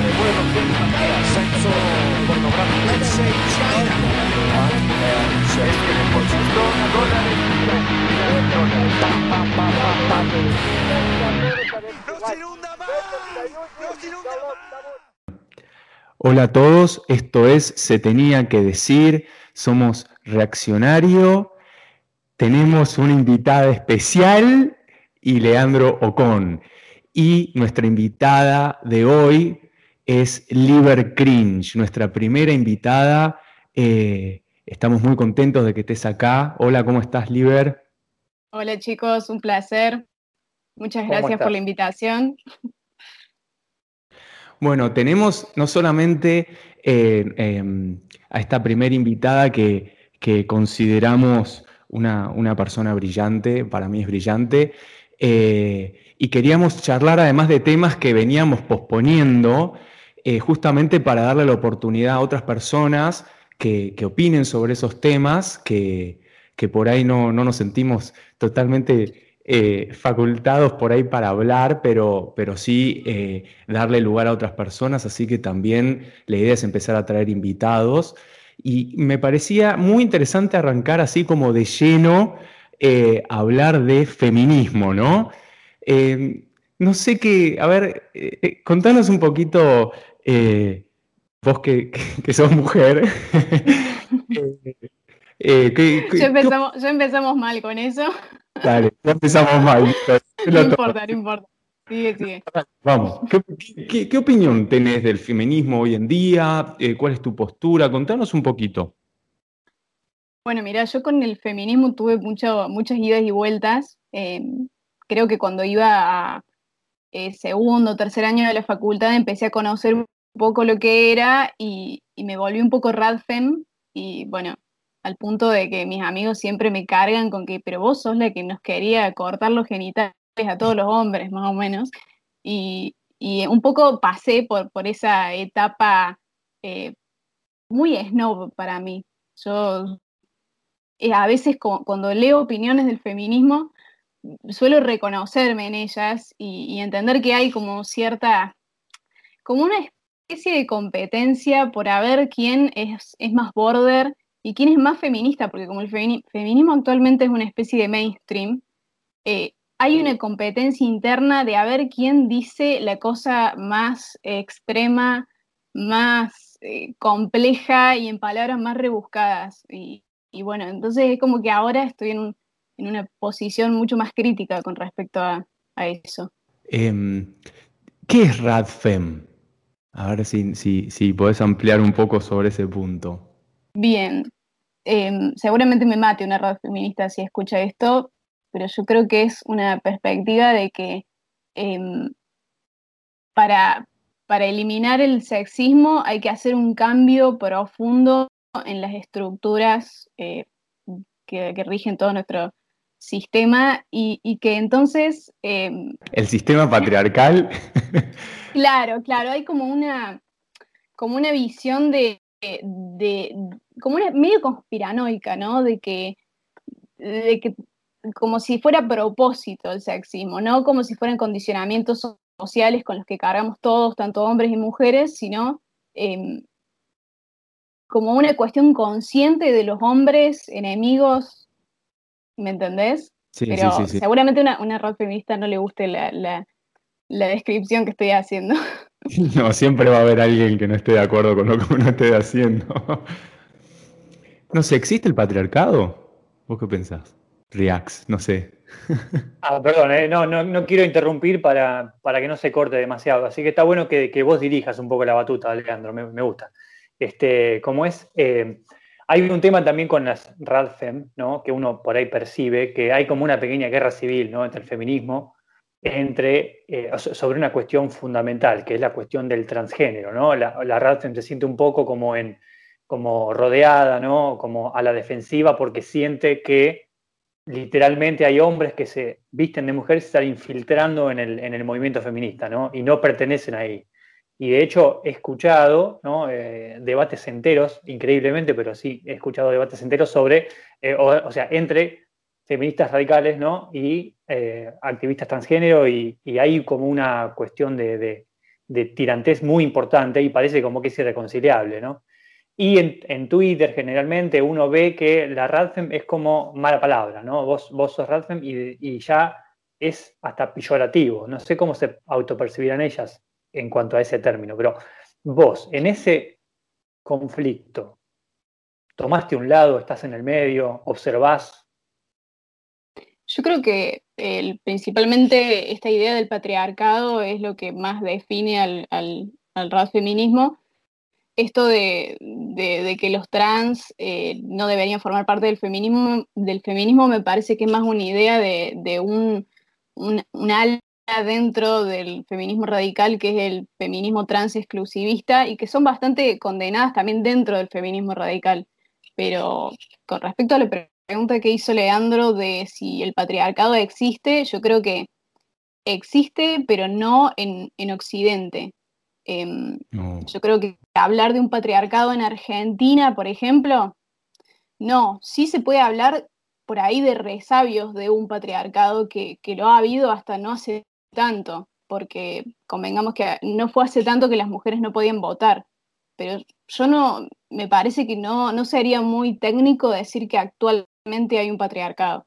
de vuelo el ascenso pornográfico. Hola a todos, esto es Se tenía que decir, somos Reaccionario, tenemos una invitada especial y Leandro Ocon. Y nuestra invitada de hoy es Liber Cringe, nuestra primera invitada. Eh, estamos muy contentos de que estés acá. Hola, ¿cómo estás, Liber? Hola chicos, un placer. Muchas gracias por la invitación. Bueno, tenemos no solamente eh, em, a esta primera invitada que, consideramos una, persona brillante, para mí es brillante, eh, y queríamos charlar además de temas que veníamos posponiendo, eh, justamente para darle la oportunidad a otras personas que, opinen sobre esos temas, que, por ahí no, no nos sentimos totalmente eh, facultados por ahí para hablar, pero, pero sí eh, darle lugar a otras personas, así que también la idea es empezar a traer invitados. Y me parecía muy interesante arrancar así como de lleno eh, hablar de feminismo, ¿no? no sé qué, a ver, contanos un poquito, vos que, que, sos mujer. ya, empezamos, ya empezamos mal con eso. Dale, ya empezamos mal. No importa, no importa. Sigue, sigue. Vamos, ¿Qué, opinión tenés del feminismo hoy en día? Eh, ¿Cuál es tu postura? Contanos un poquito. Bueno, mira, yo con el feminismo tuve mucho, muchas idas y vueltas. Creo que cuando iba a eh, segundo tercer año de la facultad empecé a conocer un poco lo que era y, y me volví un poco radfem y bueno, al punto de que mis amigos siempre me cargan con que, pero vos sos la que nos quería cortar los genitales a todos los hombres, más o menos. Y, un poco pasé por, por esa etapa eh, muy snob para mí. Yo eh, a veces cuando leo opiniones del feminismo, suelo reconocerme en ellas y, entender que hay como cierta, como una especie de competencia por a ver quién es, es más border y quién es más feminista, porque como el feminismo actualmente es una especie de mainstream, eh, hay una competencia interna de a ver quién dice la cosa más extrema, más eh, compleja y en palabras más rebuscadas. Y, bueno, entonces es como que ahora estoy en, una posición mucho más crítica con respecto a, eso. Em, ¿Qué es RADFEM? A ver si, si, si podés ampliar un poco sobre ese punto. Bien, em, seguramente me mate una radio feminista si escucha esto, pero yo creo que es una perspectiva de que em, para, para eliminar el sexismo hay que hacer un cambio profundo en las estructuras eh, que, rigen todo nuestro sistema y, que entonces... Em, el sistema patriarcal. claro, claro, hay como una, como una visión de, de, como una medio conspiranoica, ¿no? De que, de que como si fuera propósito el sexismo, no como si fueran condicionamientos sociales con los que cargamos todos, tanto hombres y mujeres, sino em, como una cuestión consciente de los hombres enemigos, ¿me entendés? Sí, Pero sí, sí, seguramente una, una rock feminista no le guste la, la, la descripción que estoy haciendo. No, siempre va a haber alguien que no esté de acuerdo con lo que uno esté haciendo. No sé, ¿existe el patriarcado? ¿Vos qué pensás? Reax, no sé. Ah, perdón, eh, no, no, quiero interrumpir para, para, que no se corte demasiado. Así que está bueno que, vos dirijas un poco la batuta, Alejandro, me, gusta. Este, como es, eh, hay un tema también con las RADFEM, ¿no? que uno por ahí percibe, que hay como una pequeña guerra civil ¿no? entre el feminismo entre, eh, sobre una cuestión fundamental, que es la cuestión del transgénero. ¿no? La, la se siente un poco como, en, como rodeada, ¿no? como a la defensiva, porque siente que literalmente hay hombres que se visten de mujeres y están infiltrando en el, en el movimiento feminista ¿no? y no pertenecen ahí. Y de hecho he escuchado. Eh, debates enteros, increíblemente, pero sí he escuchado debates enteros sobre, eh, o, sea, entre feministas radicales ¿no? y eh, activistas transgénero y, hay como una cuestión de, de tirantes muy importante y parece como que es irreconciliable, ¿no? Y en, Twitter generalmente uno ve que la Radfem es como mala palabra, ¿no? Vos, vos sos Radfem y, ya es hasta peyorativo. No sé cómo se autopercibirán ellas en cuanto a ese término, pero vos, en ese conflicto, ¿tomaste un lado, estás en el medio, observás? Yo creo que principalmente esta idea del patriarcado es lo que más define al, al, feminismo esto de, que los trans eh, no deberían formar parte del feminismo, del feminismo me parece que es más una idea de, un, un, ala dentro del feminismo radical que es el feminismo trans exclusivista y que son bastante condenadas también dentro del feminismo radical. Pero con respecto a la pregunta que hizo Leandro de si el patriarcado existe, yo creo que existe, pero no en, en Occidente. Em, yo creo que hablar de un patriarcado en Argentina, por ejemplo, no, sí se puede hablar por ahí de resabios de un patriarcado que, lo ha habido hasta no hace tanto, porque convengamos que no fue hace tanto que las mujeres no podían votar, pero yo no, me parece que no, no sería muy técnico decir que actualmente hay un patriarcado.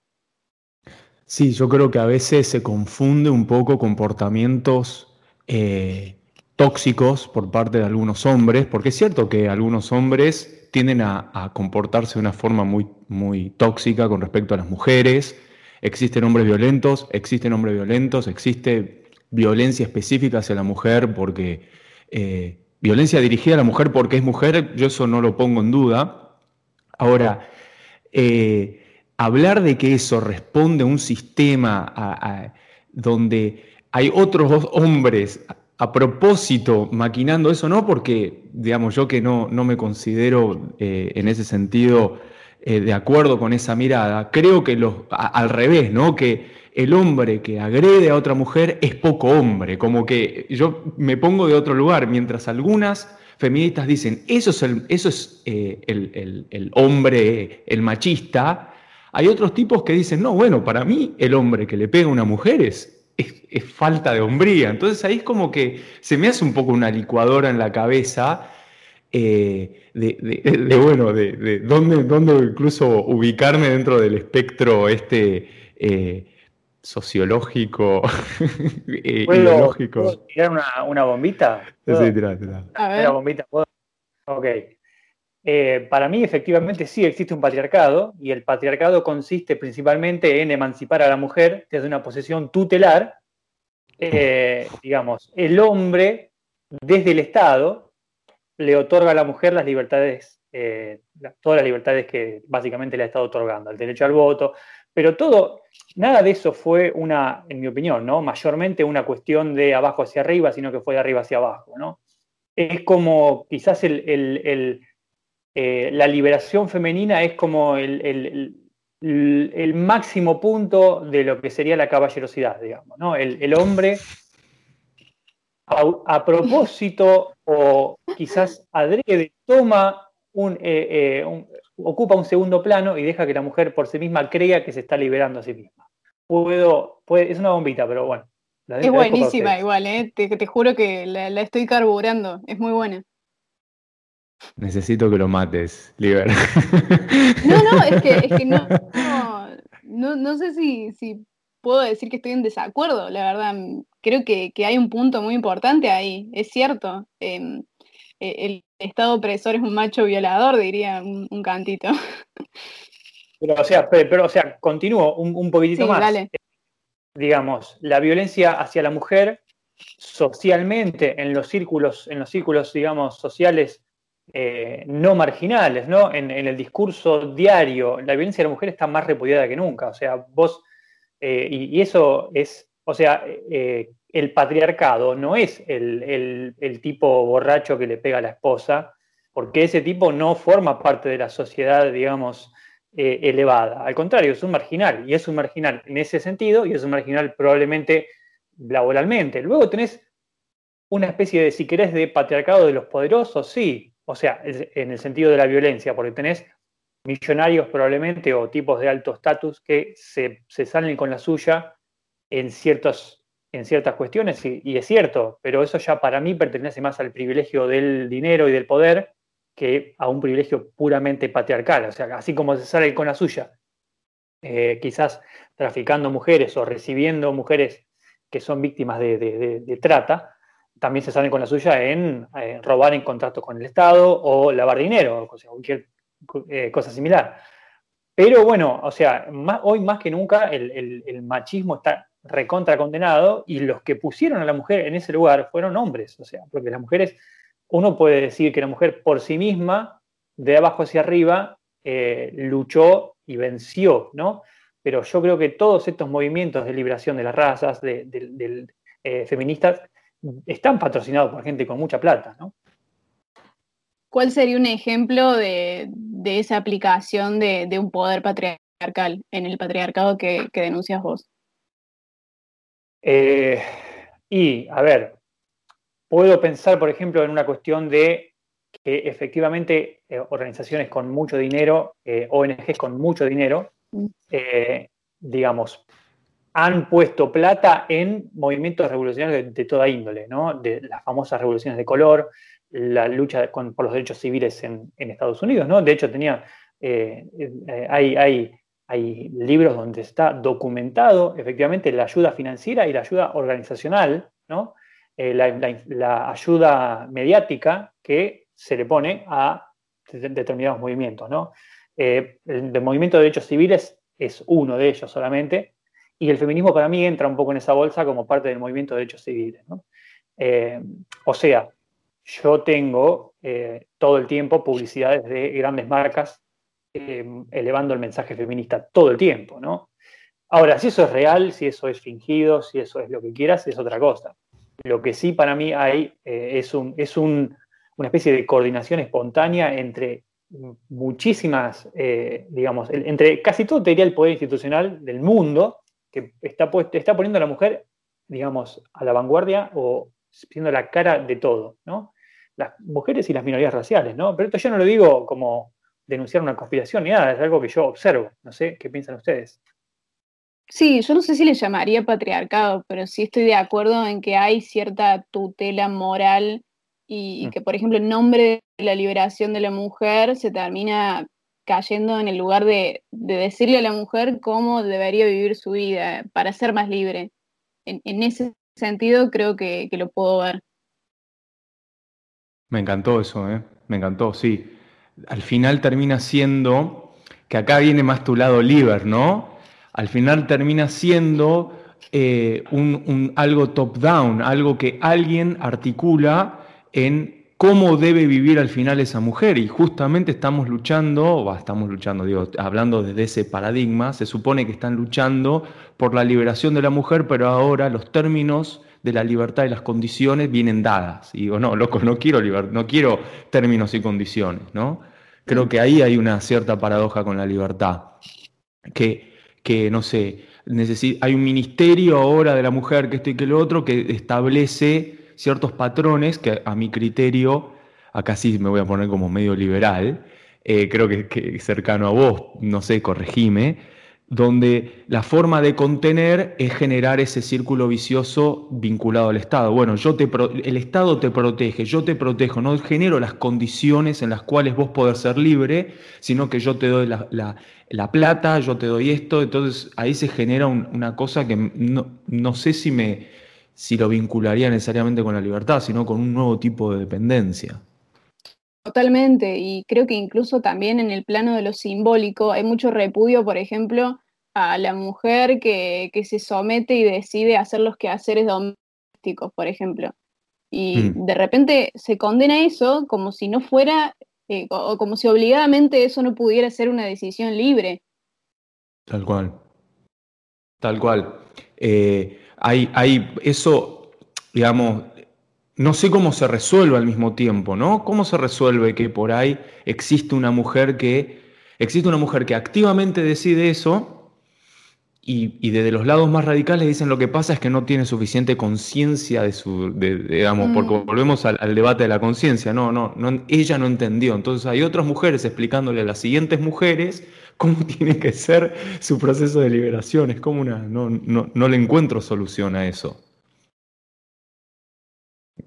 Sí, yo creo que a veces se confunde un poco comportamientos eh, tóxicos por parte de algunos hombres, porque es cierto que algunos hombres tienden a, comportarse de una forma muy, muy tóxica con respecto a las mujeres. Existen hombres violentos, existen hombres violentos, existe violencia específica hacia la mujer porque eh, violencia dirigida a la mujer porque es mujer, yo eso no lo pongo en duda. Ahora, eh, hablar de que eso responde a un sistema donde hay otros hombres a propósito maquinando eso, no porque, digamos, yo que no, no me considero eh, en ese sentido eh, de acuerdo con esa mirada, creo que los, al revés, ¿no? Que el hombre que agrede a otra mujer es poco hombre, como que yo me pongo de otro lugar, mientras algunas feministas dicen, eso es el, eso es, eh, el, el hombre, el machista, hay otros tipos que dicen, no, bueno, para mí el hombre que le pega a una mujer es es, falta de hombría. Entonces ahí es como que se me hace un poco una licuadora en la cabeza eh, de, bueno, de, dónde, dónde, incluso ubicarme dentro del espectro este eh, sociológico, eh, ideológico. tirar una, bombita? Sí, tirá, tirá. Una bombita, Ok. para mí, efectivamente, sí existe un patriarcado, y el patriarcado consiste principalmente en emancipar a la mujer desde una posición tutelar eh, digamos, el hombre desde el Estado le otorga a la mujer las libertades, eh, todas las libertades que básicamente le ha estado otorgando, el derecho al voto, pero todo, nada de eso fue una, en mi opinión, ¿no? Mayormente una cuestión de abajo hacia arriba, sino que fue de arriba hacia abajo, ¿no? Es como quizás el, eh, la liberación femenina es como el, el máximo punto de lo que sería la caballerosidad, digamos, ¿no? El, hombre a, propósito o quizás adrede toma eh, eh, un, ocupa un segundo plano y deja que la mujer por sí misma crea que se está liberando a sí misma. Puedo, puede, es una bombita, pero bueno. es buenísima igual, ¿eh? te, juro que la, estoy carburando, es muy buena. Necesito que lo mates, Liber. No, no, es que, es que no, no, no, sé si, si, puedo decir que estoy en desacuerdo, la verdad. Creo que, hay un punto muy importante ahí, es cierto. Em, e, el Estado opresor es un macho violador, diría un, cantito. Pero, o sea, pero, o sea, continúo un, un poquitito más. Dale. Digamos, la violencia hacia la mujer socialmente en los círculos, en los círculos, digamos, sociales eh, no marginales, ¿no? En, el discurso diario, la violencia de la mujer está más repudiada que nunca. O sea, vos, eh, y, eso es, o sea, eh, el patriarcado no es el, tipo borracho que le pega a la esposa, porque ese tipo no forma parte de la sociedad, digamos, elevada. Al contrario, es un marginal, y es un marginal en ese sentido, y es un marginal probablemente laboralmente. Luego tenés una especie de, si querés, de patriarcado de los poderosos, sí, o sea, en el sentido de la violencia, porque tenés millonarios probablemente o tipos de alto estatus que se, salen con la suya en ciertos en ciertas cuestiones, y, es cierto, pero eso ya para mí pertenece más al privilegio del dinero y del poder que a un privilegio puramente patriarcal. O sea, así como se sale con la suya, eh, quizás traficando mujeres o recibiendo mujeres que son víctimas de, trata, también se salen con la suya en robar en contrato con el Estado o lavar dinero, o sea, cualquier eh, cosa similar. Pero bueno, o sea, hoy más que nunca el, machismo está recontra condenado y los que pusieron a la mujer en ese lugar fueron hombres, o sea, porque las mujeres, uno puede decir que la mujer por sí misma, de abajo hacia arriba, luchó y venció, ¿no? Pero yo creo que todos estos movimientos de liberación de las razas, de, eh, feministas, están patrocinados por gente con mucha plata, ¿no? ¿Cuál sería un ejemplo de, esa aplicación de, un poder patriarcal en el patriarcado que, denuncias vos? Eh, y, a ver, puedo pensar, por ejemplo, en una cuestión de que efectivamente eh, organizaciones con mucho dinero, eh, ONGs con mucho dinero, mm. digamos, han puesto plata en movimientos revolucionarios de, toda índole, ¿no? De las famosas revoluciones de color, la lucha por los derechos civiles en, Estados Unidos, ¿no? De hecho, tenía, hay, hay, hay libros donde está documentado efectivamente la ayuda financiera y la ayuda organizacional, ¿no? la, ayuda mediática que se le pone a determinados movimientos. ¿no? Eh, el, movimiento de derechos civiles es uno de ellos solamente, y el feminismo para mí entra un poco en esa bolsa como parte del movimiento de derechos civiles. Eh, o sea, yo tengo eh, todo el tiempo publicidades de grandes marcas elevando el mensaje feminista todo el tiempo, ¿no? Ahora, si eso es real, si eso es fingido, si eso es lo que quieras, es otra cosa. Lo que sí para mí hay es, un, es un, una especie de coordinación espontánea entre muchísimas, eh, digamos, entre casi todo, te diría, el poder institucional del mundo, que está, está poniendo a la mujer, digamos, a la vanguardia o siendo la cara de todo, ¿no? Las mujeres y las minorías raciales, ¿no? Pero esto yo no lo digo como denunciar una conspiración ni nada, es algo que yo observo. No sé qué piensan ustedes. Sí, yo no sé si le llamaría patriarcado, pero sí estoy de acuerdo en que hay cierta tutela moral y, mm. que, por ejemplo, en nombre de la liberación de la mujer se termina cayendo en el lugar de, decirle a la mujer cómo debería vivir su vida para ser más libre. En, ese sentido creo que, lo puedo ver. Me encantó eso, ¿eh? me encantó, sí. Al final termina siendo, que acá viene más tu lado liber, ¿no? Al final termina siendo eh, un, algo top-down, algo que alguien articula en cómo debe vivir al final esa mujer. Y justamente estamos luchando, o estamos luchando, digo, hablando desde ese paradigma, se supone que están luchando por la liberación de la mujer, pero ahora los términos de la libertad y las condiciones vienen dadas. Y digo, no, loco, no quiero, no quiero términos y condiciones, ¿no? Creo que ahí hay una cierta paradoja con la libertad. Que, que no sé, hay un ministerio ahora de la mujer, que esto y que lo otro, que establece ciertos patrones que a mi criterio, acá sí me voy a poner como medio liberal, eh, creo que, que, cercano a vos, no sé, corregime, donde la forma de contener es generar ese círculo vicioso vinculado al Estado. Bueno, yo te el Estado te protege, yo te protejo, no genero las condiciones en las cuales vos podés ser libre, sino que yo te doy la, plata, yo te doy esto, entonces ahí se genera una cosa que no, no sé si me, si lo vincularía necesariamente con la libertad, sino con un nuevo tipo de dependencia. Totalmente, y creo que incluso también en el plano de lo simbólico hay mucho repudio, por ejemplo, a la mujer que, se somete y decide hacer los quehaceres domésticos, por ejemplo. Y mm. de repente se condena eso como si no fuera, eh, o como si obligadamente eso no pudiera ser una decisión libre. Tal cual. Tal cual. Eh, hay, hay eso, digamos, no sé cómo se resuelve al mismo tiempo, ¿no? ¿Cómo se resuelve que por ahí existe una mujer que, existe una mujer que activamente decide eso y, desde los lados más radicales dicen lo que pasa es que no tiene suficiente conciencia de su, digamos, porque mm. volvemos al, debate de la conciencia, no, no, no, ella no entendió. Entonces hay otras mujeres explicándole a las siguientes mujeres cómo tiene que ser su proceso de liberación. Es como una, no, no, no le encuentro solución a eso.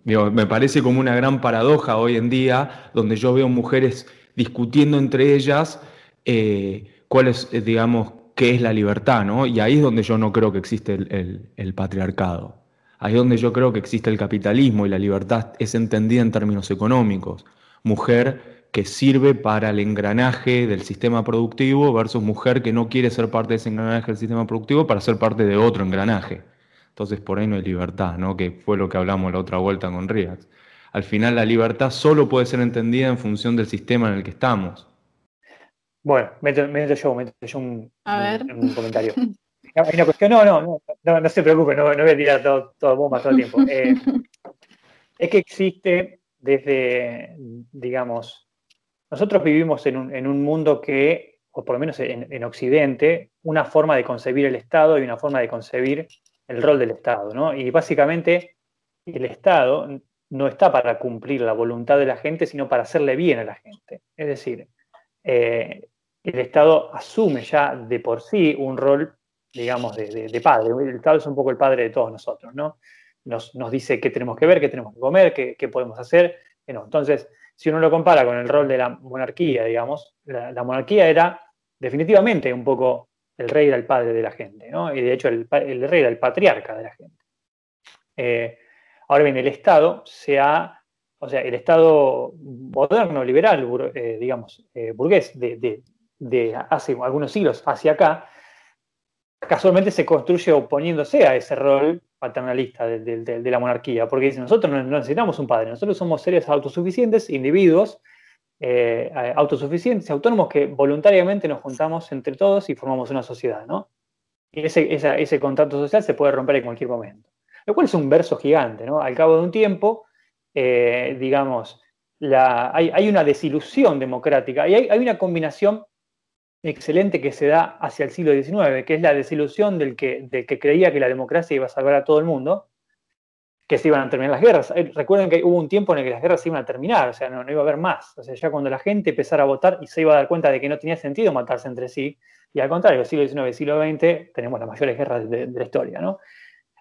me parece como una gran paradoja hoy en día, donde yo veo mujeres discutiendo entre ellas eh, cuál es, eh, digamos, qué es la libertad, ¿no? Y ahí es donde yo no creo que existe el, patriarcado. Ahí es donde yo creo que existe el capitalismo y la libertad es entendida en términos económicos. Mujer que sirve para el engranaje del sistema productivo versus mujer que no quiere ser parte de ese engranaje del sistema productivo para ser parte de otro engranaje. Entonces por ahí no hay libertad, ¿no? Que fue lo que hablamos la otra vuelta con Riax. Al final la libertad solo puede ser entendida en función del sistema en el que estamos. Bueno, meto, yo, meto yo un, comentario. Hay una cuestión, no, no, no, no, se preocupe, no, voy a tirar todo, todo bomba todo el tiempo. Eh, es que existe desde, digamos, nosotros vivimos en un, en un mundo que, o por lo menos en, en, Occidente, una forma de concebir el Estado y una forma de concebir el rol del Estado, ¿no? Y básicamente el Estado no está para cumplir la voluntad de la gente, sino para hacerle bien a la gente. Es decir, eh, el Estado asume ya de por sí un rol, digamos, de, padre. El Estado es un poco el padre de todos nosotros, ¿no? Nos, dice qué tenemos que ver, qué tenemos que comer, qué, podemos hacer. Entonces, si uno lo compara con el rol de la monarquía, digamos, la monarquía era definitivamente un poco el rey era el padre de la gente, ¿no? Y de hecho el, rey era el patriarca de la gente. Eh, ahora bien, el Estado se ha, o sea, el Estado moderno, liberal, eh, digamos, eh, burgués, de, hace algunos siglos hacia acá, casualmente se construye oponiéndose a ese rol paternalista de, la monarquía, porque dice, nosotros no necesitamos un padre, nosotros somos seres autosuficientes, individuos, eh, autosuficientes, autónomos que voluntariamente nos juntamos entre todos y formamos una sociedad, ¿no? Y ese, ese contrato social se puede romper en cualquier momento. Lo cual es un verso gigante, ¿no? Al cabo de un tiempo, eh, digamos, la, hay, una desilusión democrática y hay, hay, una combinación excelente que se da hacia el siglo XIX, que es la desilusión del que, creía que la democracia iba a salvar a todo el mundo que se iban a terminar las guerras. Eh, recuerden que hubo un tiempo en el que las guerras se iban a terminar, o sea, no, iba a haber más. O sea, ya cuando la gente empezara a votar y se iba a dar cuenta de que no tenía sentido matarse entre sí, y al contrario, siglo XIX siglo XX tenemos las mayores guerras de, la historia, ¿no?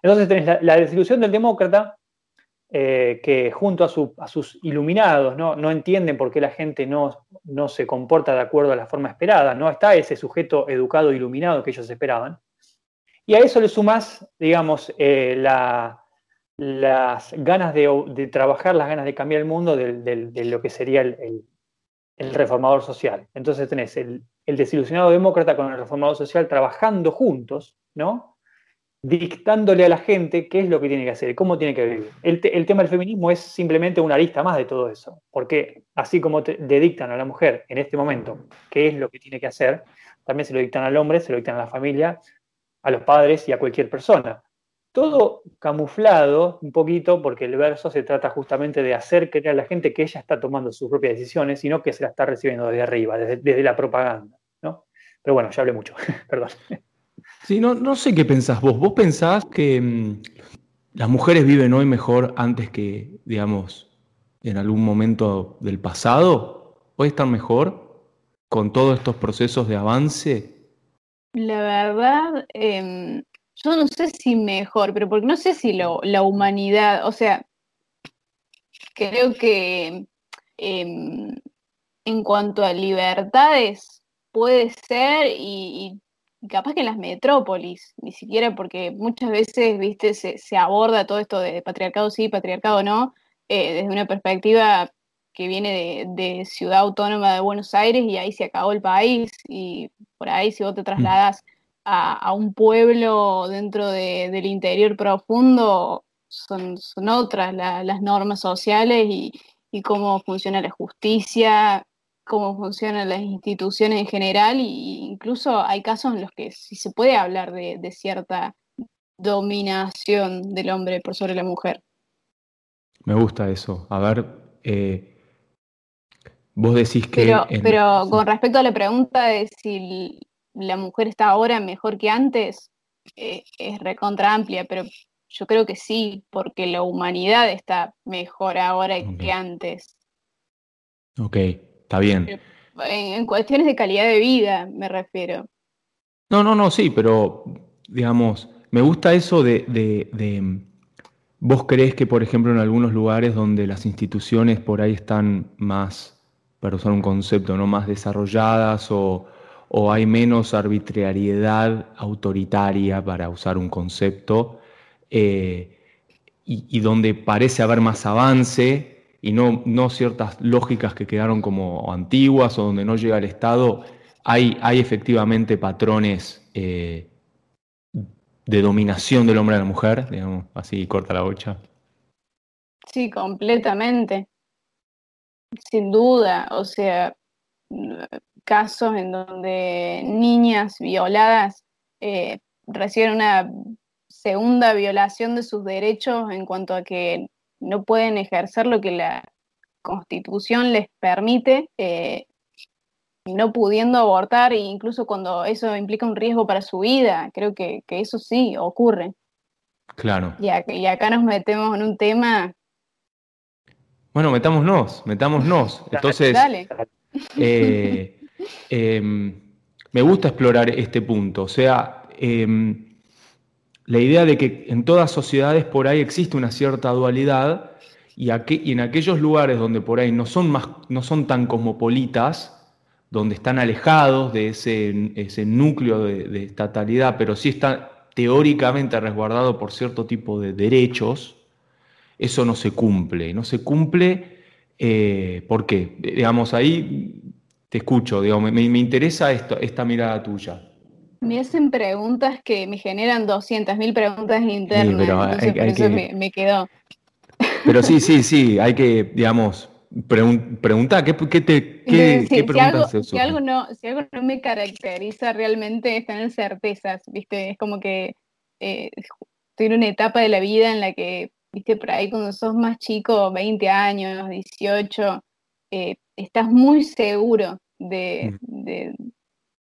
Entonces tenés la, desilusión del demócrata, eh, que junto a, sus iluminados ¿no? entienden por qué la gente no, no se comporta de acuerdo a la forma esperada, no está ese sujeto educado, iluminado que ellos esperaban. Y a eso le sumas, digamos, eh, la, las ganas de, trabajar, las ganas de cambiar el mundo de, lo que sería el, reformador social. Entonces tenés el, desilusionado demócrata con el reformador social trabajando juntos, ¿no? Dictándole a la gente qué es lo que tiene que hacer, cómo tiene que vivir. El, tema del feminismo es simplemente una arista más de todo eso, porque así como le dictan a la mujer en este momento qué es lo que tiene que hacer, también se lo dictan al hombre, se lo dictan a la familia, a los padres y a cualquier persona todo camuflado un poquito, porque el verso se trata justamente de hacer creer a la gente que ella está tomando sus propias decisiones, sino que se la está recibiendo desde arriba, desde, la propaganda. ¿no? Pero bueno, ya hablé mucho, perdón. Sí, no, no sé qué pensás vos. ¿Vos pensás que mm, las mujeres viven hoy mejor antes que, digamos, en algún momento del pasado? ¿Hoy están mejor con todos estos procesos de avance? La verdad, em, yo no sé si mejor, pero porque no sé si la humanidad, o sea, creo que em, en cuanto a libertades puede ser y, capaz que en las metrópolis, ni siquiera porque muchas veces, viste, se, aborda todo esto de patriarcado sí, patriarcado no, eh, desde una perspectiva que viene de, Ciudad Autónoma de Buenos Aires y ahí se acabó el país y por ahí si vos te mm. trasladas a, un pueblo dentro del interior profundo son, son otras las normas sociales y, cómo funciona la justicia, cómo funcionan las instituciones en general, e incluso hay casos en los que sí se puede hablar de, cierta dominación del hombre por sobre la mujer. Me gusta eso. A ver, eh, vos decís que... Pero, pero con respecto a la pregunta de si la mujer está ahora mejor que antes, eh, es recontra amplia, pero yo creo que sí, porque la humanidad está mejor ahora que antes. Ok, está bien. En, cuestiones de calidad de vida, me refiero. No, no, no, sí, pero digamos, me gusta eso de, ¿Vos crees que, por ejemplo, en algunos lugares donde las instituciones por ahí están más, para usar un concepto, ¿no? más desarrolladas o, hay menos arbitrariedad autoritaria, para usar un concepto, eh, y, donde parece haber más avance y no, ciertas lógicas que quedaron como antiguas o donde no llega el Estado, hay, hay efectivamente patrones eh, de dominación del hombre a la mujer, digamos, así corta la bocha. Sí, completamente. Sin duda, o sea, casos en donde niñas violadas eh, reciben una segunda violación de sus derechos en cuanto a que no pueden ejercer lo que la constitución les permite, eh, no pudiendo abortar, e incluso cuando eso implica un riesgo para su vida. Creo que, eso sí ocurre. Claro. Y, y, acá nos metemos en un tema. Bueno, metámonos, metámonos. Entonces, Dale. Eh, em, me gusta explorar este punto. O sea, em, la idea de que en todas sociedades por ahí existe una cierta dualidad y, en aquellos lugares donde por ahí no son, más, no son tan cosmopolitas, donde están alejados de ese, núcleo de, estatalidad, pero sí están teóricamente resguardados por cierto tipo de derechos, eso no se cumple. No se cumple, eh, ¿por qué? Digamos, ahí te escucho, me, interesa esta mirada tuya. Me hacen preguntas que me generan 200.000 preguntas internas, entonces por eso me, me quedó. Pero sí, sí, sí, hay que, digamos, pregunta, ¿qué, qué, te, qué, si, algo, si, algo, no, si algo no me caracteriza realmente es tener certezas, ¿viste? Es como que eh, estoy en una etapa de la vida en la que, ¿viste? Por ahí cuando sos más chico, 20 años, 18, eh, estás muy seguro de, mm.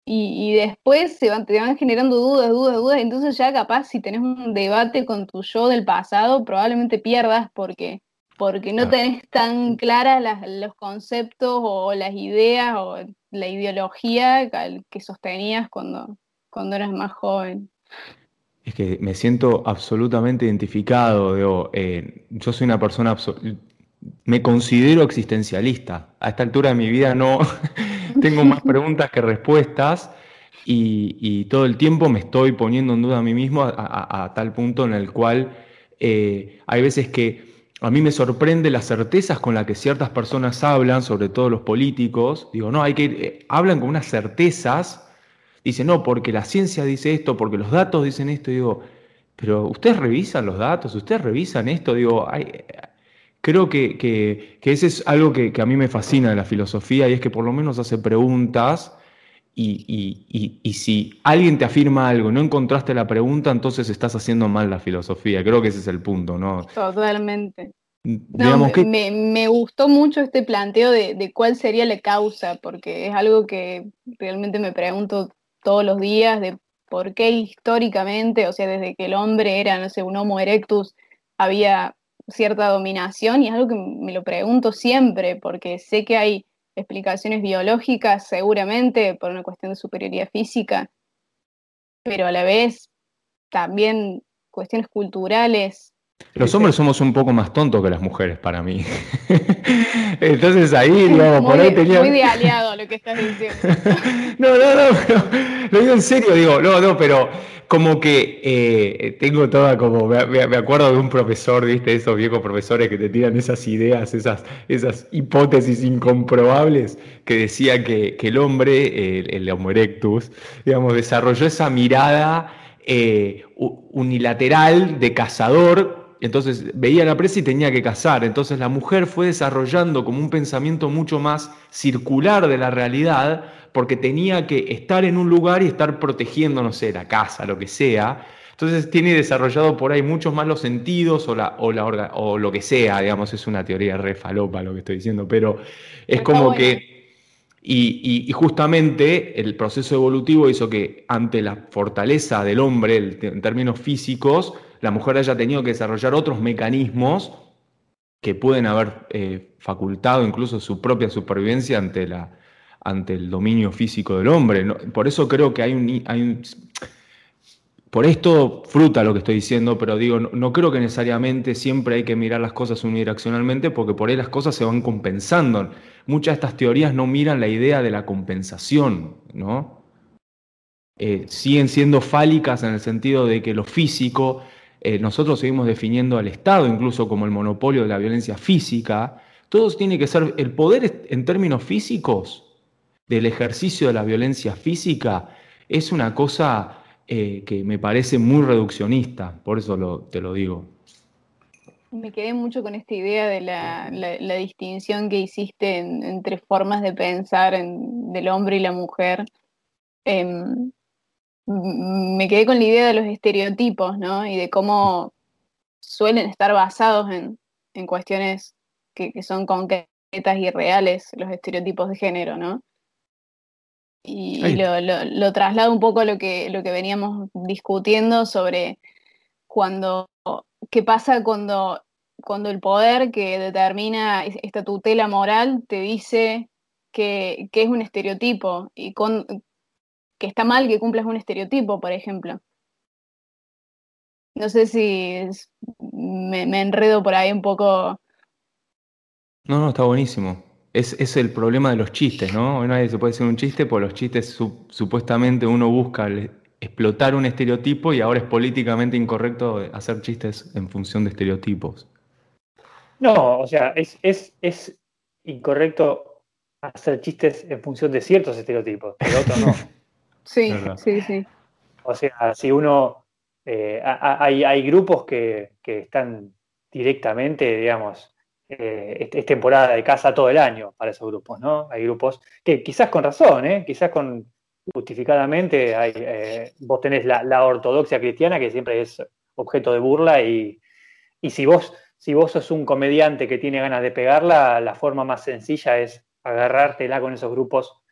Y, después se van, te van generando dudas, dudas, dudas, entonces ya capaz si tenés un debate con tu yo del pasado, probablemente pierdas porque porque no tenés tan claras los conceptos o las ideas o la ideología que sostenías cuando, cuando eras más joven. Es que me siento absolutamente identificado. Eh, yo soy una persona, me considero existencialista. A esta altura de mi vida no tengo más preguntas que respuestas y, todo el tiempo me estoy poniendo en duda a mí mismo a, tal punto en el cual eh, hay veces que a mí me sorprende las certezas con las que ciertas personas hablan, sobre todo los políticos. Digo, no, hay que eh, hablan con unas certezas. Dicen, no, porque la ciencia dice esto, porque los datos dicen esto. Digo, pero ustedes revisan los datos, ustedes revisan esto. Digo, creo que, que, que, ese es algo que, que, a mí me fascina de la filosofía y es que por lo menos hace preguntas y, si alguien te afirma algo, no encontraste la pregunta, entonces estás haciendo mal la filosofía. Creo que ese es el punto, ¿no? Totalmente. me, gustó mucho este planteo de, cuál sería la causa, porque es algo que realmente me pregunto todos los días de por qué históricamente, o sea, desde que el hombre era, no sé, un Homo erectus, había cierta dominación y es algo que me lo pregunto siempre, porque sé que hay explicaciones biológicas, seguramente por una cuestión de superioridad física, pero a la vez también cuestiones culturales. Los hombres somos un poco más tontos que las mujeres para mí. Entonces ahí, digamos, por ahí tenía. Muy de aliado lo que estás diciendo. no, no, no, pero lo digo en serio, digo, no, no, pero como que eh, tengo toda como, me, acuerdo de un profesor, viste, esos viejos profesores que te tiran esas ideas, esas, esas hipótesis incomprobables, que decía que, el hombre, el, Homo erectus, digamos, desarrolló esa mirada eh, unilateral de cazador entonces veía la presa y tenía que cazar. Entonces la mujer fue desarrollando como un pensamiento mucho más circular de la realidad porque tenía que estar en un lugar y estar protegiendo, no sé, la casa, lo que sea. Entonces tiene desarrollado por ahí muchos más los sentidos o, la, o, la o lo que sea, digamos, es una teoría re falopa lo que estoy diciendo, pero es como que... Y, justamente el proceso evolutivo hizo que ante la fortaleza del hombre en términos físicos, la mujer haya tenido que desarrollar otros mecanismos que pueden haber eh, facultado incluso su propia supervivencia ante, la, ante el dominio físico del hombre. Por eso creo que hay un, por esto fruta lo que estoy diciendo, pero digo, no, creo que necesariamente siempre hay que mirar las cosas unidireccionalmente porque por ahí las cosas se van compensando. Muchas de estas teorías no miran la idea de la compensación, ¿no? Eh, siguen siendo fálicas en el sentido de que lo físico, eh, nosotros seguimos definiendo al Estado incluso como el monopolio de la violencia física, todo tiene que ser, el poder en términos físicos del ejercicio de la violencia física es una cosa eh, que me parece muy reduccionista, por eso te lo digo. Me quedé mucho con esta idea de la, distinción que hiciste entre formas de pensar del hombre y la mujer. Em, me quedé con la idea de los estereotipos, ¿no? Y de cómo suelen estar basados en, cuestiones que, que, son concretas y reales, los estereotipos de género, ¿no? y, lo, traslado un poco a lo que, lo que veníamos discutiendo sobre cuando, qué pasa cuando, cuando el poder que determina esta tutela moral te dice que, es un estereotipo y con, que está mal que cumplas un estereotipo, por ejemplo. No sé si me, me enredo por ahí un poco. No, no, está buenísimo es, el problema de los chistes, ¿no? Hoy nadie se puede hacer un chiste, porque los chistes supuestamente uno busca explotar un estereotipo y ahora es políticamente incorrecto hacer chistes en función de estereotipos. No, o sea, es, es, incorrecto hacer chistes en función de ciertos estereotipos, pero otros no. sí, sí, sí. O sea, si uno... Eh, hay, hay, grupos que, que están directamente, digamos, eh, es, temporada de casa todo el año para esos grupos, ¿no? Hay grupos que quizás con razón, ¿eh? quizás con justificadamente, hay, eh, vos tenés la, ortodoxia cristiana que siempre es objeto de burla y, si, vos, si vos sos un comediante que tiene ganas de pegarla, la forma más sencilla es agarrártela con esos grupos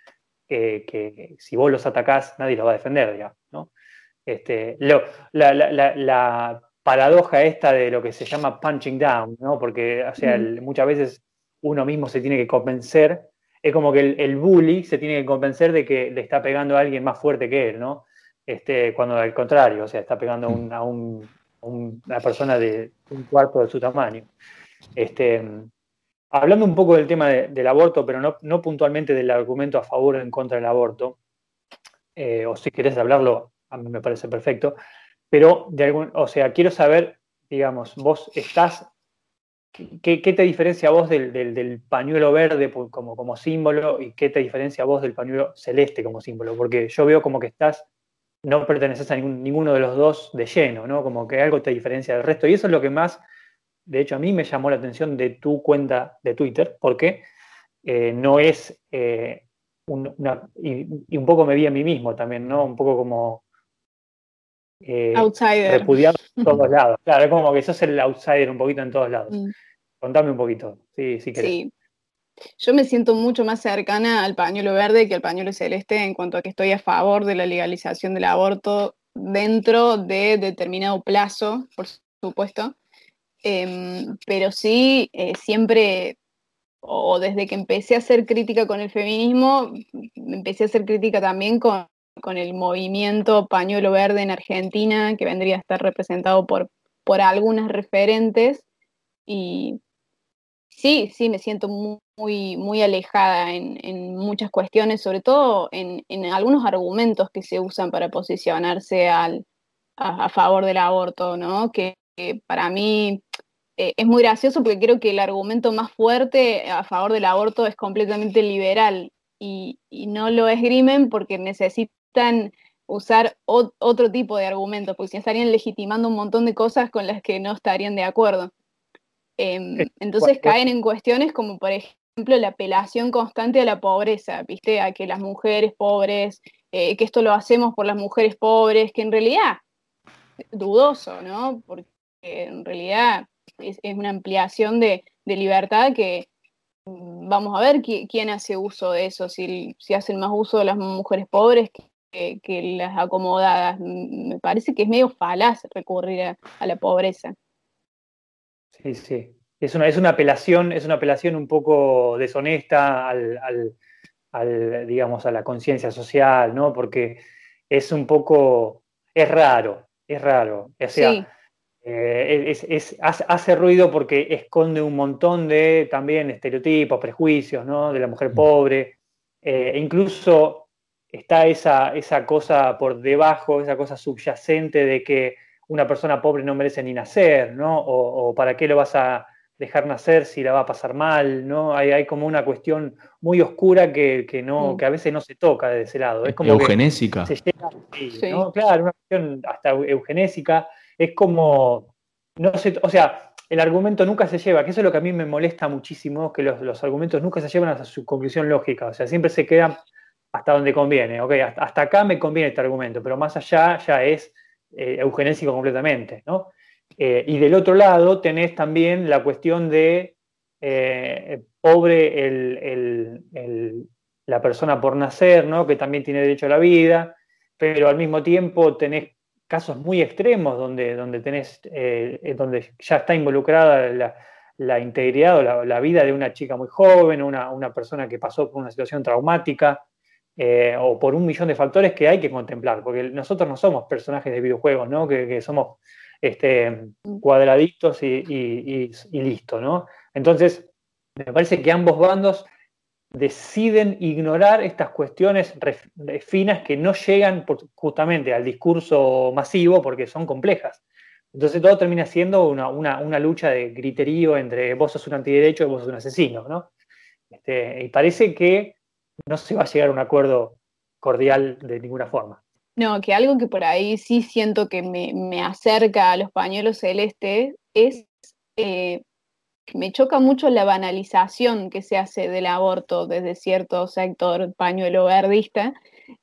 que, si vos los atacás nadie los va a defender, digamos, ¿no? Este, la, la, paradoja esta de lo que se llama punching down, ¿no? Porque, o sea, muchas veces uno mismo se tiene que convencer, es como que el, bully se tiene que convencer de que le está pegando a alguien más fuerte que él, ¿no? Este, cuando al contrario, o sea, está pegando a, una persona de un cuarto de su tamaño. Este, hablando un poco del tema del aborto, pero no, puntualmente del argumento a favor o en contra del aborto, eh, o si querés hablarlo, a mí me parece perfecto, pero de algún, o sea, quiero saber, digamos, vos estás, ¿qué, te diferencia vos del, pañuelo verde como, como símbolo y qué te diferencia vos del pañuelo celeste como símbolo? Porque yo veo como que estás, no perteneces a ninguno de los dos de lleno, ¿no? Como que algo te diferencia del resto. Y eso es lo que más, de hecho, a mí me llamó la atención de tu cuenta de Twitter, porque eh, no es... Eh, una, y, y, un poco me vi a mí mismo también, ¿no? Un poco como eh, outsider. repudiado en todos lados. Claro, es como que sos el outsider un poquito en todos lados. Mm. Contame un poquito, sí, sí Sí. Yo me siento mucho más cercana al pañuelo verde que al pañuelo celeste en cuanto a que estoy a favor de la legalización del aborto dentro de determinado plazo, por supuesto. Em, pero sí, eh, siempre, o desde que empecé a hacer crítica con el feminismo, empecé a hacer crítica también con con el movimiento Pañuelo Verde en Argentina, que vendría a estar representado por, por algunas referentes. Y sí, sí, me siento muy, muy alejada en, muchas cuestiones, sobre todo en, algunos argumentos que se usan para posicionarse al, a, favor del aborto, ¿no? Que, para mí eh, es muy gracioso porque creo que el argumento más fuerte a favor del aborto es completamente liberal y, y no lo esgrimen porque necesita usar otro tipo de argumentos, porque si estarían legitimando un montón de cosas con las que no estarían de acuerdo. Em, eh, entonces caen en cuestiones como, por ejemplo, la apelación constante a la pobreza, ¿viste? A que las mujeres pobres, eh, que esto lo hacemos por las mujeres pobres, que en realidad dudoso, ¿no? Porque en realidad es, una ampliación de, libertad que mm, vamos a ver quién, hace uso de eso, si, si hacen más uso de las mujeres pobres que que, las acomodadas. Me parece que es medio falaz recurrir a, la pobreza. Sí, sí. Es una, es una apelación, es una apelación un poco deshonesta al, digamos, a la conciencia social, ¿no? Porque es un poco, es raro. es raro. O sea, eh, es, hace, ruido porque esconde un montón de también estereotipos, prejuicios, ¿no? De la mujer mm. pobre. Eh, e incluso está esa, esa cosa por debajo, esa cosa subyacente de que una persona pobre no merece ni nacer, ¿no? O, para qué lo vas a dejar nacer si la va a pasar mal, ¿no? Hay, hay como una cuestión muy oscura que, no, mm. que a veces no se toca de ese lado. Es como eugenésica. se llega, Claro, una cuestión hasta eugenésica. Es como, no sé, o sea, el argumento nunca se lleva, que eso es lo que a mí me molesta muchísimo, que los, argumentos nunca se llevan hasta su conclusión lógica, o sea, siempre se quedan hasta donde conviene, ok, hasta, acá me conviene este argumento, pero más allá ya es eh, eugenésico completamente, ¿no? Eh, y del otro lado tenés también la cuestión de eh, pobre la persona por nacer, ¿no? que también tiene derecho a la vida, pero al mismo tiempo tenés casos muy extremos donde, donde, tenés, donde ya está involucrada la, integridad o la, vida de una chica muy joven, una, una persona que pasó por una situación traumática, o por un millón de factores que hay que contemplar, porque nosotros no somos personajes de videojuegos, ¿no? que somos este, cuadraditos y, listo, ¿no? Entonces, me parece que ambos bandos deciden ignorar estas cuestiones finas que no llegan justamente al discurso masivo porque son complejas. Entonces todo termina siendo una, lucha de griterío entre vos sos un antiderecho y vos sos un asesino, ¿no? Este, y parece que no se va a llegar a un acuerdo cordial de ninguna forma. No, que algo que por ahí sí siento que me, acerca a los pañuelos celestes es eh, me choca mucho la banalización que se hace del aborto desde cierto sector pañuelo verdista,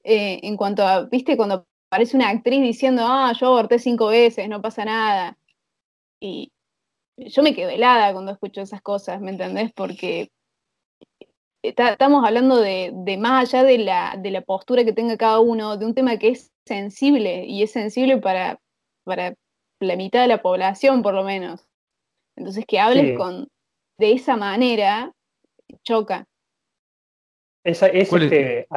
eh, en cuanto a, viste, cuando aparece una actriz diciendo, ah, yo aborté cinco veces, no pasa nada. Y yo me quedo helada cuando escucho esas cosas, ¿me entendés? Porque estamos hablando de, más allá de la, de la, postura que tenga cada uno, de un tema que es sensible y es sensible para, para la mitad de la población, por lo menos. Entonces, que hables con de esa manera choca. Es, es, este,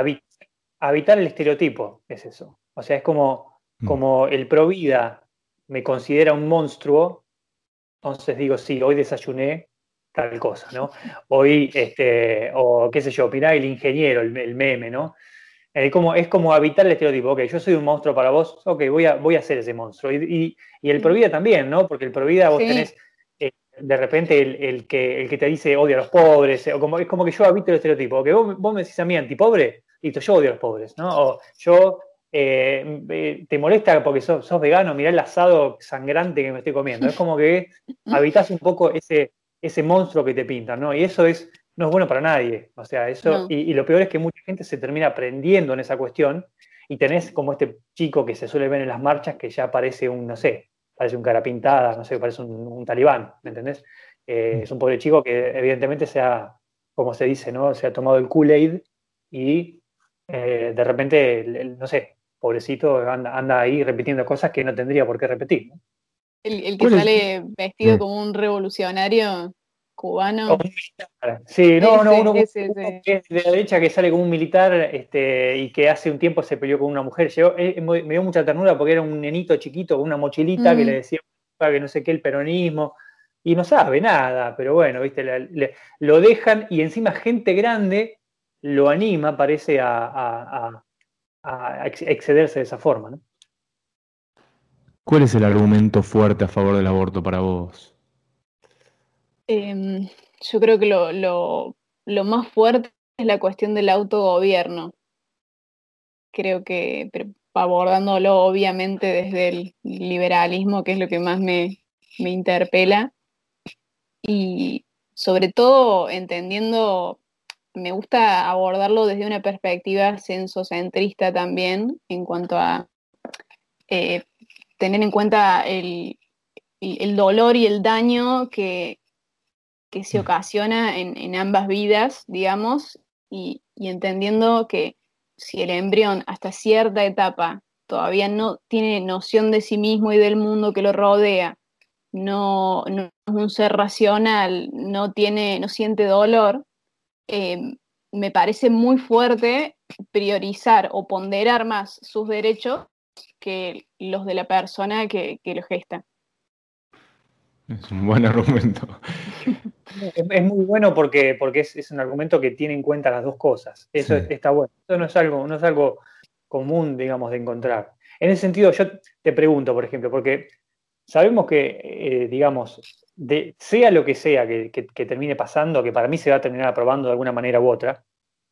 habitar el estereotipo, es eso. O sea, es como, mm. como el provida me considera un monstruo, entonces digo, sí, hoy desayuné tal cosa, ¿no? Hoy, este, o qué sé yo, opinar el ingeniero, el, meme, ¿no? Es como, es como habitar el estereotipo, ok, yo soy un monstruo para vos, ok, voy a, voy a ser ese monstruo. Y, el Provida también, ¿no? Porque el Provida vos tenés eh, de repente el, que, el que te dice odia a los pobres, o como, es como que yo habito el estereotipo, que vos, vos me decís a mí antipobre, listo, yo odio a los pobres, ¿no? O yo eh, te molesta porque sos, sos, vegano, mirá el asado sangrante que me estoy comiendo. Es como que habitas un poco ese, ese monstruo que te pintan, ¿no? Y eso es, no es bueno para nadie. O sea, eso, y, lo peor es que mucha gente se termina aprendiendo en esa cuestión y tenés como este chico que se suele ver en las marchas que ya parece un, no sé, parece un cara pintada, no sé, parece un, talibán, ¿me entendés? Eh, es un pobre chico que evidentemente se ha, como se dice, ¿no? Se ha tomado el Kool-Aid y eh, de repente, no sé, pobrecito anda, ahí repitiendo cosas que no tendría por qué repetir. ¿no? El, que sale vestido mm. como un revolucionario cubano. Sí, no, no, uno, de la derecha que sale como un militar este, y que hace un tiempo se peleó con una mujer. Eh, me dio mucha ternura porque era un nenito chiquito con una mochilita que le mm. decía que no sé qué, el peronismo, y no sabe nada, pero bueno, viste, lo dejan y encima gente grande lo anima, parece, a, a excederse de esa forma, ¿no? ¿Cuál es el argumento fuerte a favor del aborto para vos? Em, yo creo que lo, más fuerte es la cuestión del autogobierno. Creo que abordándolo obviamente desde el liberalismo, que es lo que más me, me interpela, y sobre todo entendiendo, me gusta abordarlo desde una perspectiva censocentrista también, en cuanto a eh, tener en cuenta el, dolor y el daño que, que se mm. ocasiona en, ambas vidas, digamos, y, entendiendo que si el embrión hasta cierta etapa todavía no tiene noción de sí mismo y del mundo que lo rodea, no, es un ser racional, no, tiene, no siente dolor, eh, me parece muy fuerte priorizar o ponderar más sus derechos que los de la persona que, lo gesta. Es un buen argumento. Es, muy bueno porque, porque es, un argumento que tiene en cuenta las dos cosas. Eso está bueno. Eso no es algo, no es algo común, digamos, de encontrar. En ese sentido, yo te pregunto, por ejemplo, porque sabemos que, eh, digamos, de, sea lo que sea que, termine pasando, que para mí se va a terminar aprobando de alguna manera u otra,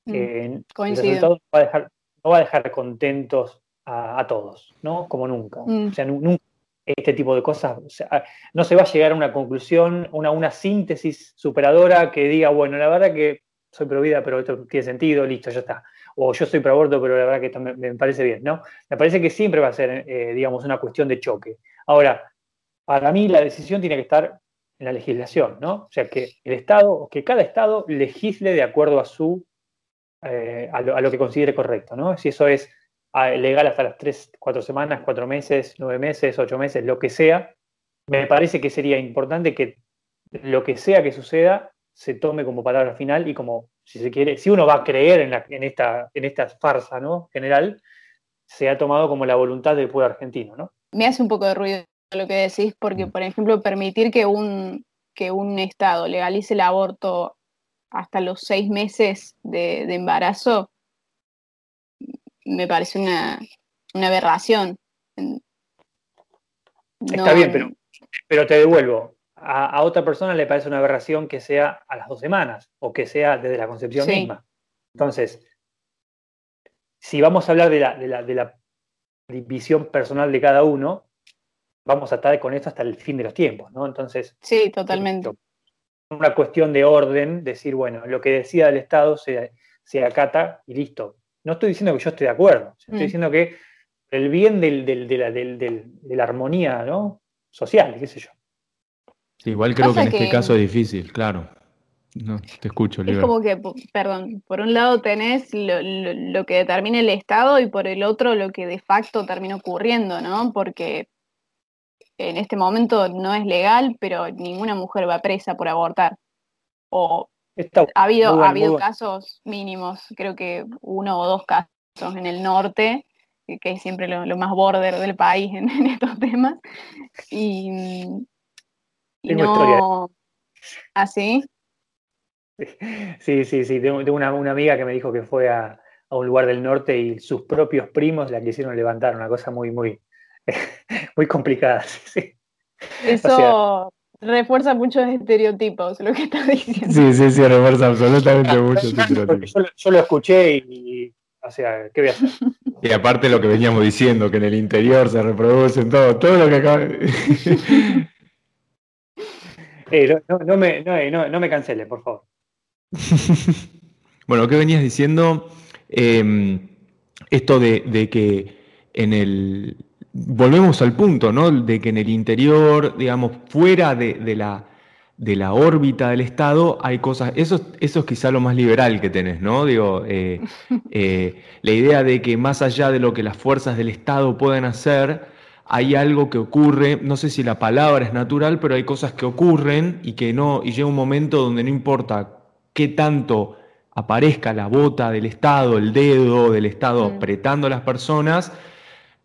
mm, el resultado no va, a dejar, no va a dejar contentos a, todos, ¿no? Como nunca. Mm. O sea, nunca este tipo de cosas, no se va a llegar a una conclusión, una, una síntesis superadora que diga, bueno, la verdad que soy pro vida, pero esto tiene sentido, listo, ya está. O yo soy pro aborto, pero la verdad que esto me, parece bien, ¿no? Me parece que siempre va a ser, eh, digamos, una cuestión de choque. Ahora, para mí la decisión tiene que estar en la legislación, ¿no? O sea, que el Estado, que cada Estado legisle de acuerdo a su, eh, a, lo, que considere correcto, ¿no? Si eso es legal hasta las tres, cuatro semanas, cuatro meses, nueve meses, ocho meses, lo que sea, me parece que sería importante que lo que sea que suceda se tome como palabra final y como, si se quiere, si uno va a creer en, en, esta, en esta farsa, ¿no? General, se ha tomado como la voluntad del pueblo argentino, ¿no? Me hace un poco de ruido lo que decís, porque, por ejemplo, permitir que un, que un Estado legalice el aborto hasta los seis meses de, embarazo me parece una, aberración. Está bien, pero, pero te devuelvo. A, otra persona le parece una aberración que sea a las dos semanas o que sea desde la concepción misma. Entonces, si vamos a hablar de la, de la, de la visión personal de cada uno, vamos a estar con esto hasta el fin de los tiempos, ¿no? Entonces. Sí, totalmente. Una cuestión de orden, decir, bueno, lo que decida el Estado se, se acata y listo. No estoy diciendo que yo esté de acuerdo, estoy mm. diciendo que el bien del, de, la, de, la, armonía ¿no? social, qué sé yo. igual creo que en este caso es difícil, claro. No, te escucho, Es como que, perdón, por un lado tenés lo, lo, que determina el Estado y por el otro lo que de facto termina ocurriendo, ¿no? Porque en este momento no es legal, pero ninguna mujer va presa por abortar. O ha habido, ha habido casos mínimos, creo que uno o dos casos en el norte, que es siempre lo, más border del país en, estos temas. Y, no. ¿Así? ¿Ah, sí, sí, sí. Tengo, una, amiga que me dijo que fue a, a, un lugar del norte y sus propios primos la quisieron levantar, una cosa muy, muy, muy complicadas. Eso refuerza muchos estereotipos, lo que estás diciendo. Sí, sí, sí, refuerza absolutamente muchos estereotipos. Yo, lo escuché y, o sea, ¿qué voy a hacer? Y aparte lo que veníamos diciendo, que en el interior se reproducen todo, todo lo que acaba eh, no, me, no, me cancele, por favor. bueno, ¿qué venías diciendo? Em, esto de que en el, volvemos al punto, ¿no? De que en el interior, digamos, fuera de, la, de la órbita del Estado hay cosas, eso, eso es quizá lo más liberal que tenés, ¿no? Digo, eh, eh, la idea de que más allá de lo que las fuerzas del Estado puedan hacer, hay algo que ocurre, no sé si la palabra es natural, pero hay cosas que ocurren y que no, y llega un momento donde no importa qué tanto aparezca la bota del Estado, el dedo del Estado apretando a las personas,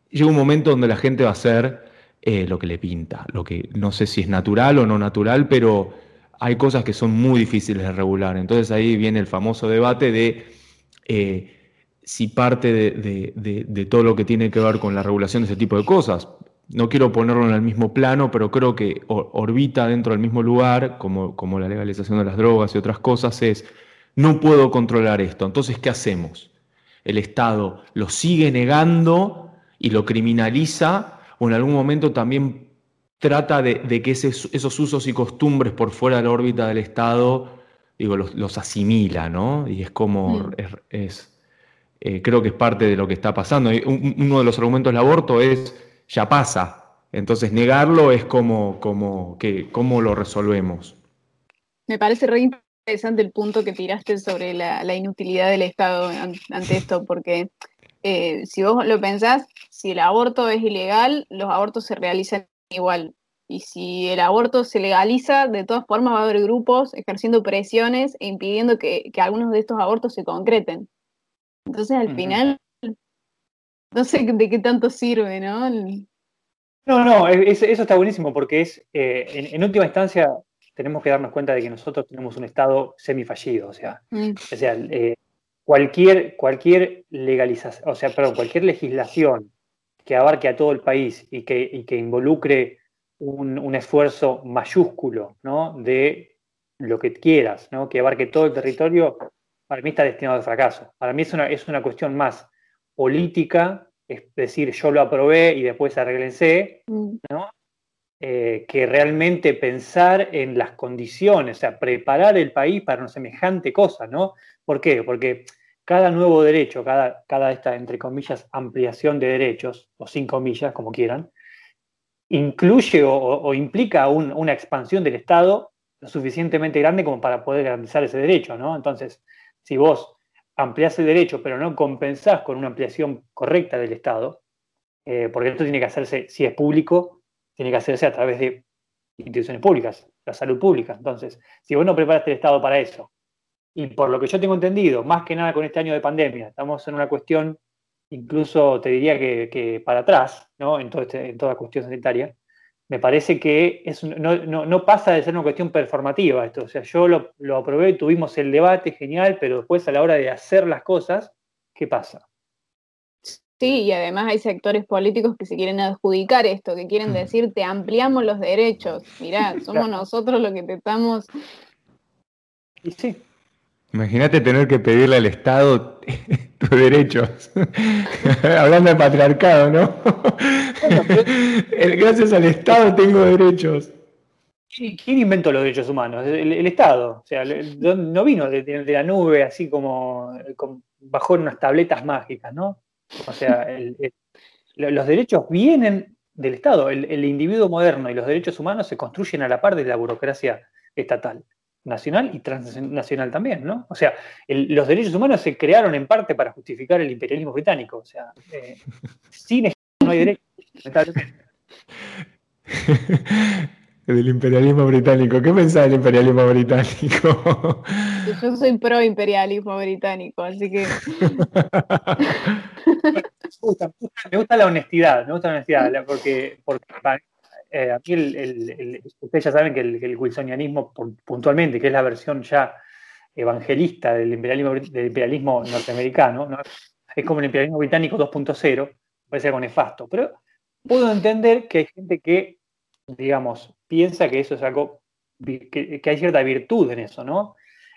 llega un momento donde la gente va a hacer eh, lo que le pinta, lo que no sé si es natural o no natural, pero hay cosas que son muy difíciles de regular. Entonces ahí viene el famoso debate de eh, si parte de, todo lo que tiene que ver con la regulación de ese tipo de cosas. No quiero ponerlo en el mismo plano, pero creo que orbita dentro del mismo lugar, como, como la legalización de las drogas y otras cosas, es, no puedo controlar esto, entonces, ¿qué hacemos? El Estado lo sigue negando y lo criminaliza o en algún momento también trata de, que esos usos y costumbres por fuera de la órbita del Estado, digo, los, asimila, ¿no? Y es como, mm. es, eh, creo que es parte de lo que está pasando. uno de los argumentos del aborto es, ya pasa, entonces negarlo es como, como que, ¿cómo lo resolvemos? Me parece re interesante el punto que tiraste sobre la, inutilidad del Estado ante esto, porque eh, si vos lo pensás, si el aborto es ilegal, los abortos se realizan igual. Y si el aborto se legaliza, de todas formas va a haber grupos ejerciendo presiones e impidiendo que, algunos de estos abortos se concreten. Entonces, al final, no sé de qué tanto sirve, ¿no? No, no, eso está buenísimo porque es, eh, en, última instancia, tenemos que darnos cuenta de que nosotros tenemos un Estado semifallido, o sea, mm. o sea eh, cualquier, cualquier legalización, o sea, perdón, cualquier legislación que abarque a todo el país y que, que involucre un, esfuerzo mayúsculo, ¿no? De lo que quieras, ¿no? Que abarque todo el territorio, para mí está destinado al fracaso. Para mí es una, es una cuestión más política, es decir, yo lo aprobé y después arreglense, mm. ¿no? Eh, que realmente pensar en las condiciones, o sea, preparar el país para una semejante cosa, ¿no? ¿Por qué? Porque cada nuevo derecho, cada, cada esta, entre comillas, ampliación de derechos, o sin comillas, como quieran, incluye o, implica una expansión del Estado lo suficientemente grande como para poder garantizar ese derecho, ¿no? Entonces, si vos ampliás el derecho, pero no compensás con una ampliación correcta del Estado, eh, porque esto tiene que hacerse, si es público, tiene que hacerse a través de instituciones públicas, la salud pública. Entonces, si vos no preparaste el Estado para eso, y por lo que yo tengo entendido, más que nada con este año de pandemia, estamos en una cuestión, incluso te diría que, para atrás, ¿no? En, todo este, en toda cuestión sanitaria, me parece que es, no, pasa de ser una cuestión performativa esto. O sea, yo lo, lo, aprobé, tuvimos el debate, genial, pero después a la hora de hacer las cosas, ¿qué pasa? Sí, y además hay sectores políticos que se quieren adjudicar esto, que quieren mm. decir, te ampliamos los derechos. Mirá, somos nosotros los que te estamos... Y sí. Imagínate tener que pedirle al Estado tus derechos. Hablando de patriarcado, ¿no? Gracias al Estado tengo derechos. ¿Quién inventó los derechos humanos? El, Estado. O sea, no vino de, la nube así como, como, bajó unas tabletas mágicas, ¿no? O sea, los derechos vienen del Estado. El, individuo moderno y los derechos humanos se construyen a la par de la burocracia estatal, nacional y transnacional también, ¿no? O sea, los derechos humanos se crearon en parte para justificar el imperialismo británico. O sea, eh, sin no hay derechos, del imperialismo británico. ¿Qué pensás del imperialismo británico? Yo soy pro imperialismo británico, así que. me, gusta, la honestidad, me gusta la honestidad, porque, porque eh, a mí ustedes ya saben que el, wilsonianismo, puntualmente, que es la versión ya evangelista del imperialismo, norteamericano, es como el imperialismo británico 2.0, puede ser algo nefasto, pero puedo entender que hay gente que digamos, piensa que eso es algo, que, hay cierta virtud en eso, ¿no?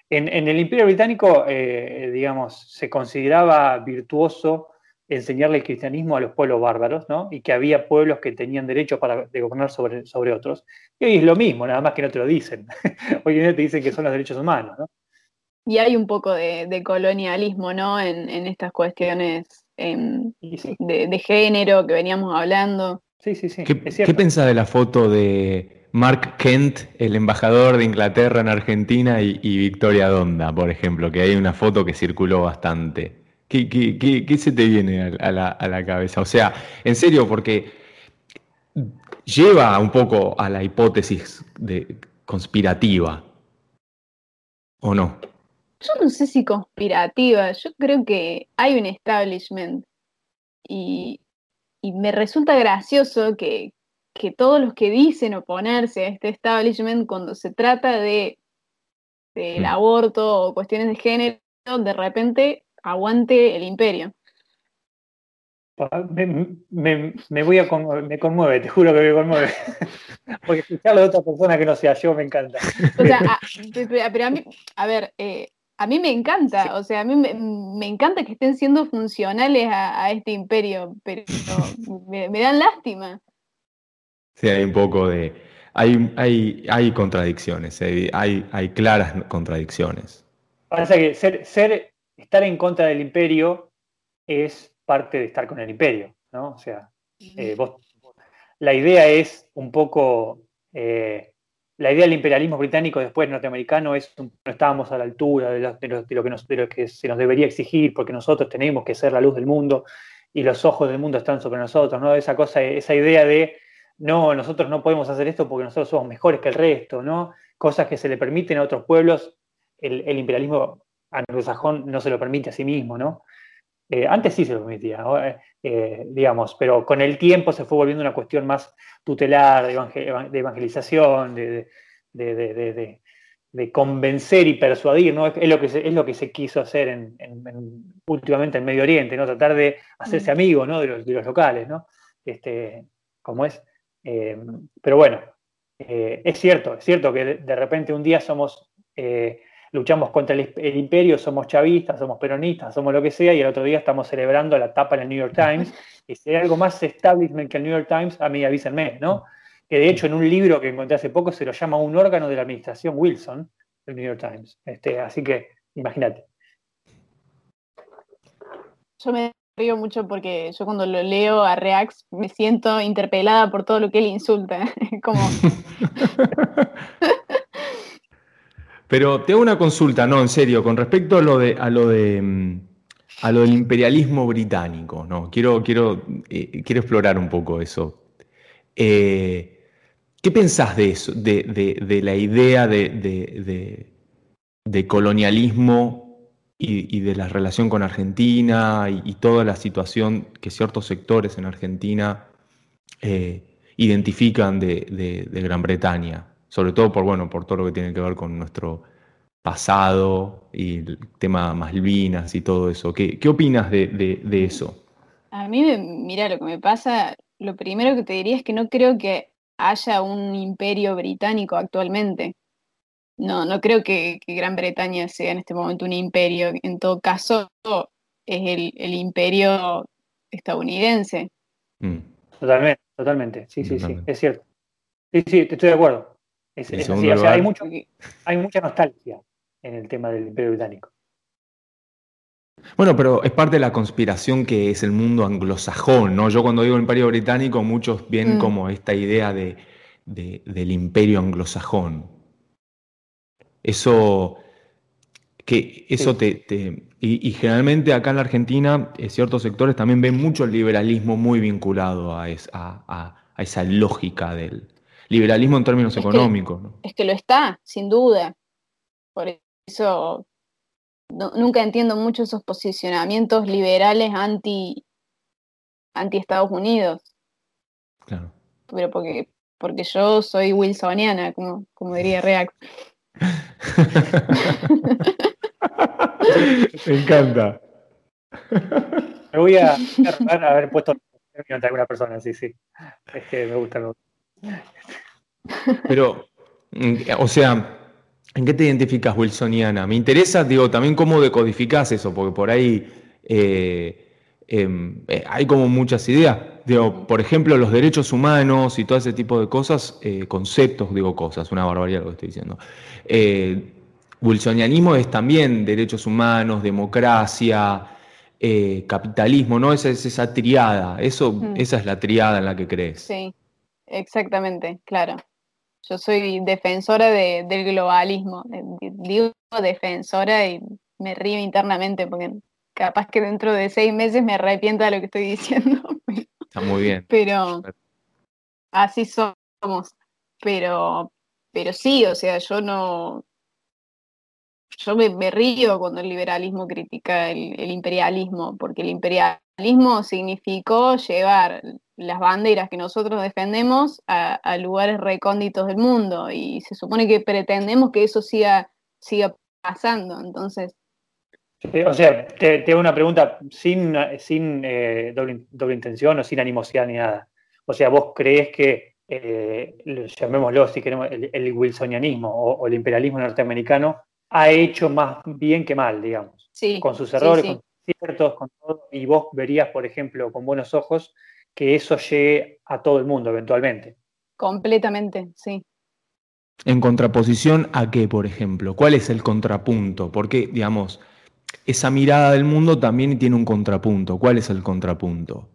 En, el Imperio Británico, eh, digamos, se consideraba virtuoso enseñarle el cristianismo a los pueblos bárbaros, ¿no? Y que había pueblos que tenían derecho para de gobernar sobre, sobre otros. Y hoy es lo mismo, nada más que no te lo dicen. hoy en día te dicen que son los derechos humanos, ¿no? Y hay un poco de, colonialismo, ¿no? En, estas cuestiones em, de, de, género que veníamos hablando. Sí, sí, sí. ¿Qué, ¿qué pensás de la foto de Mark Kent, el embajador de Inglaterra en Argentina, y, Victoria Donda, por ejemplo? Que hay una foto que circuló bastante. ¿Qué, qué, se te viene a la, a la cabeza? O sea, en serio, porque lleva un poco a la hipótesis de conspirativa, ¿o no? Yo no sé si conspirativa, yo creo que hay un establishment y y me resulta gracioso que, todos los que dicen oponerse a este establishment, cuando se trata de del mm. aborto o cuestiones de género, de repente aguante el imperio. Ah, me, voy a me conmueve, te juro que me conmueve. Porque escucharlo de otra persona que no sea yo me encanta. O sea, a, pero a mí, a ver, eh, a mí me encanta, o sea, a mí me, encanta que estén siendo funcionales a, este imperio, pero me, dan lástima. Sí, hay un poco de... Hay, hay, hay contradicciones, eh, hay, hay claras contradicciones. Pasa que ser, ser, estar en contra del imperio es parte de estar con el imperio, ¿no? O sea, eh, la idea es un poco eh, la idea del imperialismo británico después norteamericano es no estábamos a la altura de, lo, que que se nos debería exigir porque nosotros tenemos que ser la luz del mundo y los ojos del mundo están sobre nosotros, ¿no? Esa cosa, esa idea de no, nosotros no podemos hacer esto porque nosotros somos mejores que el resto, ¿no? Cosas que se le permiten a otros pueblos, el, imperialismo anglosajón no se lo permite a sí mismo, ¿no? Eh, antes sí se lo permitía, eh, digamos, pero con el tiempo se fue volviendo una cuestión más tutelar, de, evangelización, de, de, convencer y persuadir, ¿no? Es lo que se, es lo que se quiso hacer en, últimamente en Medio Oriente, ¿no? Tratar de hacerse mm. amigo ¿no? de, los, locales, ¿no? Este, como es. pero bueno, es cierto, es cierto que de, repente un día somos luchamos contra el, imperio, somos chavistas, somos peronistas, somos lo que sea, y el otro día estamos celebrando la tapa en el New York Times. Y si hay algo más establishment que el New York Times, a mí avísenme, ¿no? Que de hecho en un libro que encontré hace poco se lo llama un órgano de la administración Wilson, el New York Times. Este, así que imagínate. Yo me río mucho porque yo cuando lo leo a Reax me siento interpelada por todo lo que él insulta. Como... Pero te hago una consulta, no, en serio, con respecto a lo de, a lo de mm, a lo del imperialismo británico, no, quiero, quiero, eh, quiero explorar un poco eso. Eh, ¿Qué pensás de eso, de, la idea de, colonialismo y, de la relación con Argentina y, toda la situación que ciertos sectores en Argentina eh, identifican de, Gran Bretaña? Sobre todo por, bueno, por todo lo que tiene que ver con nuestro pasado y el tema Malvinas y todo eso. ¿Qué, qué opinas de, eso? A mí, mira, lo que me pasa, lo primero que te diría es que no creo que haya un imperio británico actualmente. No, no creo que, Gran Bretaña sea en este momento un imperio. En todo caso, es el, imperio estadounidense. Mm. Totalmente, totalmente. Sí, sí, sí, es cierto. Sí, sí, estoy de acuerdo hay, mucho, hay mucha nostalgia en el tema del Imperio Británico. Bueno, pero es parte de la conspiración que es el mundo anglosajón, ¿no? Yo cuando digo Imperio Británico, muchos ven mm. como esta idea de, del imperio anglosajón. Eso, que eso te, y, generalmente acá en la Argentina, eh, ciertos sectores también ven mucho el liberalismo muy vinculado a, a esa lógica del, liberalismo en términos económicos. Es que lo está, sin duda. Por eso nunca entiendo mucho esos posicionamientos liberales anti, anti Estados Unidos. Claro. Pero porque, porque yo soy wilsoniana, como, como diría React. Me encanta. Me voy a, a haber puesto ante alguna persona, sí, sí. Es que me gusta. Pero, mm, o sea, ¿en qué te identificas wilsoniana? Me interesa, digo, también cómo decodificas eso, porque por ahí eh, em, eh, hay como muchas ideas. Digo, por ejemplo, los derechos humanos y todo ese tipo de cosas, eh, conceptos, digo cosas, una barbaridad lo que estoy diciendo. wilsonianismo es también derechos humanos, democracia, capitalismo, ¿no? Esa es esa triada, eso, mm. esa es la triada en la que crees. Sí, exactamente, claro. Yo soy defensora del globalismo. Digo defensora y me río internamente porque capaz que dentro de seis meses me arrepiento de lo que estoy diciendo. Está muy bien. Pero así somos. Pero, pero sí, o sea, yo no. Yo me, río cuando el liberalismo critica el imperialismo, porque el imperialismo significó llevar las banderas que nosotros defendemos a, lugares recónditos del mundo y se supone que pretendemos que eso siga, siga pasando. Entonces... o sea, te, hago una pregunta sin, sin eh, doble, intención o sin animosidad ni nada. O sea, ¿vos crees que, eh, llamémoslo si queremos, el, wilsonianismo o, el imperialismo norteamericano ha hecho más bien que mal, digamos? Sí. Con sus errores, con sus ciertos, con todo. Y vos verías, por ejemplo, con buenos ojos que eso llegue a todo el mundo eventualmente. Completamente, sí. ¿En contraposición a qué, por ejemplo? ¿Cuál es el contrapunto? Porque, digamos, esa mirada del mundo también tiene un contrapunto. ¿Cuál es el contrapunto?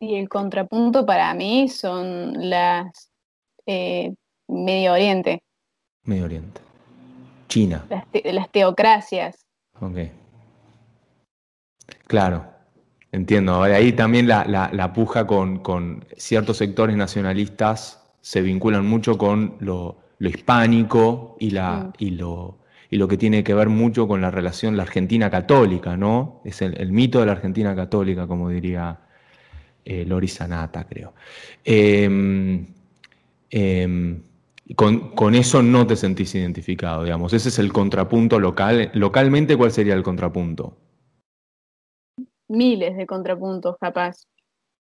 Y el contrapunto para mí son las eh, Medio Oriente. Medio Oriente. China. Las, las teocracias. Ok. Claro, Entiendo, ahí también la, puja con, ciertos sectores nacionalistas se vinculan mucho con lo, hispánico y, la, mm. y, lo, y lo que tiene que ver mucho con la relación, la Argentina católica, ¿no? Es el, mito de la Argentina católica, como diría eh, Lori Sanata, creo. Em, con, con, eso no te sentís identificado, digamos. Ese es el contrapunto local. Localmente, ¿cuál sería el contrapunto? Miles de contrapuntos, capaz.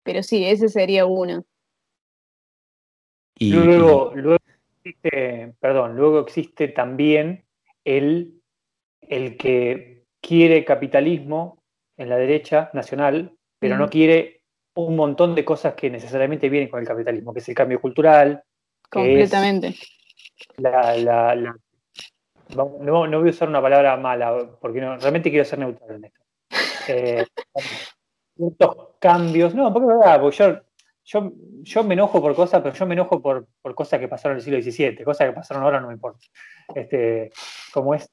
Pero sí, ese sería uno. Y, luego, luego existe, perdón, luego existe también el, el que quiere capitalismo en la derecha nacional, pero no quiere un montón de cosas que necesariamente vienen con el capitalismo, que es el cambio cultural. Completamente. La, no, no, voy a usar una palabra mala, porque no, realmente quiero ser neutral en esto. Eh, ciertos cambios, no, porque es verdad, porque yo yo, yo me enojo por cosas, pero yo me enojo por, por cosas que pasaron en el siglo XVII, cosas que pasaron ahora no me importa. Este, como es.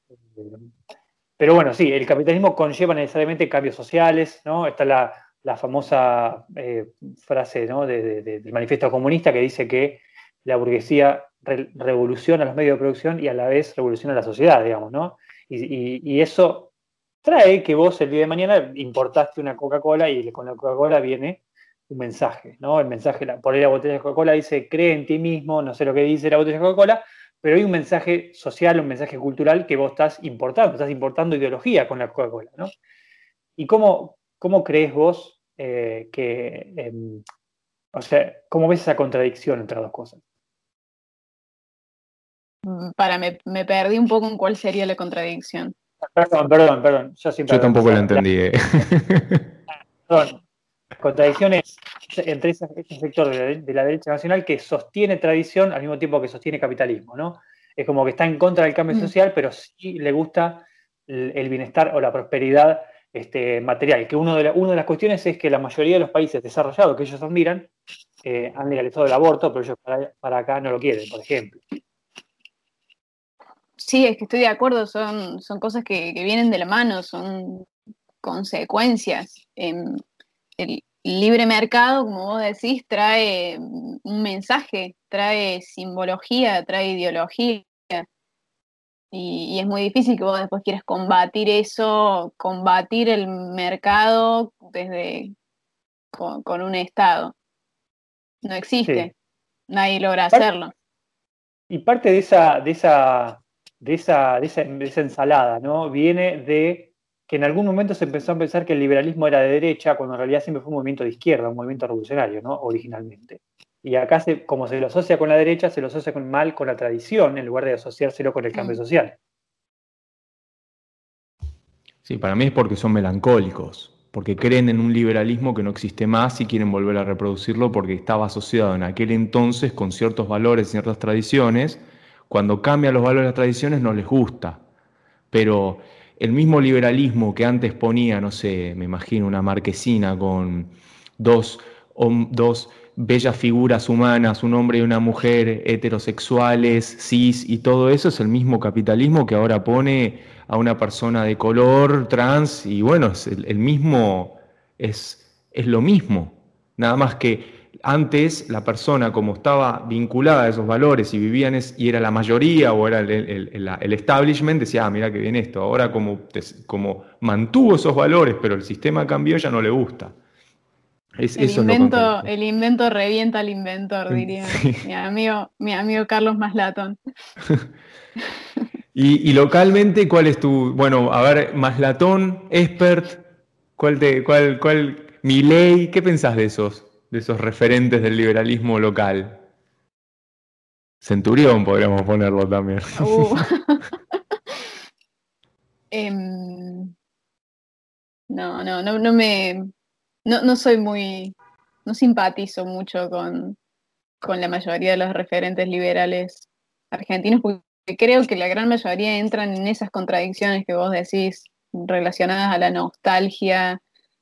Pero bueno, sí, el capitalismo conlleva necesariamente cambios sociales, ¿no? Está la, la famosa eh, frase ¿no? del manifiesto comunista que dice que la burguesía revoluciona los medios de producción y a la vez revoluciona la sociedad, digamos, ¿no? Y, eso trae que vos el día de mañana importaste una Coca-Cola y con la Coca-Cola viene un mensaje, ¿no? El mensaje, por ahí la botella de Coca-Cola dice, cree en ti mismo, no sé lo que dice la botella de Coca-Cola, pero hay un mensaje social, un mensaje cultural que vos estás importando, estás importando ideología con la Coca-Cola, ¿no? ¿Y cómo, cómo crees vos eh, que, em, o sea, cómo ves esa contradicción entre las dos cosas? Mm, para, me, me perdí un poco en cuál sería la contradicción. Perdón, perdón, perdón. Yo, Yo tampoco la entendí. Eh. Perdón, contradicciones entre ese, sector de la, derecha nacional que sostiene tradición al mismo tiempo que sostiene capitalismo, ¿no? Es como que está en contra del cambio mm. social, pero sí le gusta el, bienestar o la prosperidad este, material. Que uno de una de las cuestiones es que la mayoría de los países desarrollados que ellos admiran eh, han legalizado el aborto, pero ellos para, acá no lo quieren, por ejemplo. Sí, es que estoy de acuerdo, son, son cosas que, vienen de la mano, son consecuencias. Em, el libre mercado, como vos decís, trae un mensaje, trae simbología, trae ideología. Y, es muy difícil que vos después quieras combatir eso, combatir el mercado desde con, un Estado. No existe. Nadie logra hacerlo. Y parte de esa, de esa, de esa, de esa, de esa ensalada, ¿no? Viene de que en algún momento se empezó a pensar que el liberalismo era de derecha, cuando en realidad siempre fue un movimiento de izquierda, un movimiento revolucionario, ¿no? Originalmente. Y acá, se, como se lo asocia con la derecha, se lo asocia con, mal con la tradición, en lugar de asociárselo con el cambio mm. social. Sí, para mí es porque son melancólicos, porque creen en un liberalismo que no existe más y quieren volver a reproducirlo porque estaba asociado en aquel entonces con ciertos valores, ciertas tradiciones. Cuando cambian los valores y las tradiciones no les gusta. Pero el mismo liberalismo que antes ponía, no sé, me imagino una marquesina con dos, dos bellas figuras humanas, un hombre y una mujer heterosexuales, cis y todo eso, es el mismo capitalismo que ahora pone a una persona de color, trans, y bueno, es el, mismo, es, es lo mismo, nada más que antes la persona como estaba vinculada a esos valores y vivían y era la mayoría o era el, establishment, decía, ah, mira que bien esto. Ahora como, como mantuvo esos valores, pero el sistema cambió, ya no le gusta. el, invento, el invento revienta al inventor, diría mi, amigo, mi amigo Carlos Maslatón. y, localmente, ¿cuál es tu, bueno, a ver, Maslatón, expert, ¿cuál te, cuál, cuál, ley qué pensás de esos? De esos referentes del liberalismo local. Centurión podríamos ponerlo también. Uh. Em, no, no, no, no me. No, soy muy. No simpatizo mucho con, con la mayoría de los referentes liberales argentinos, porque creo que la gran mayoría entran en esas contradicciones que vos decís relacionadas a la nostalgia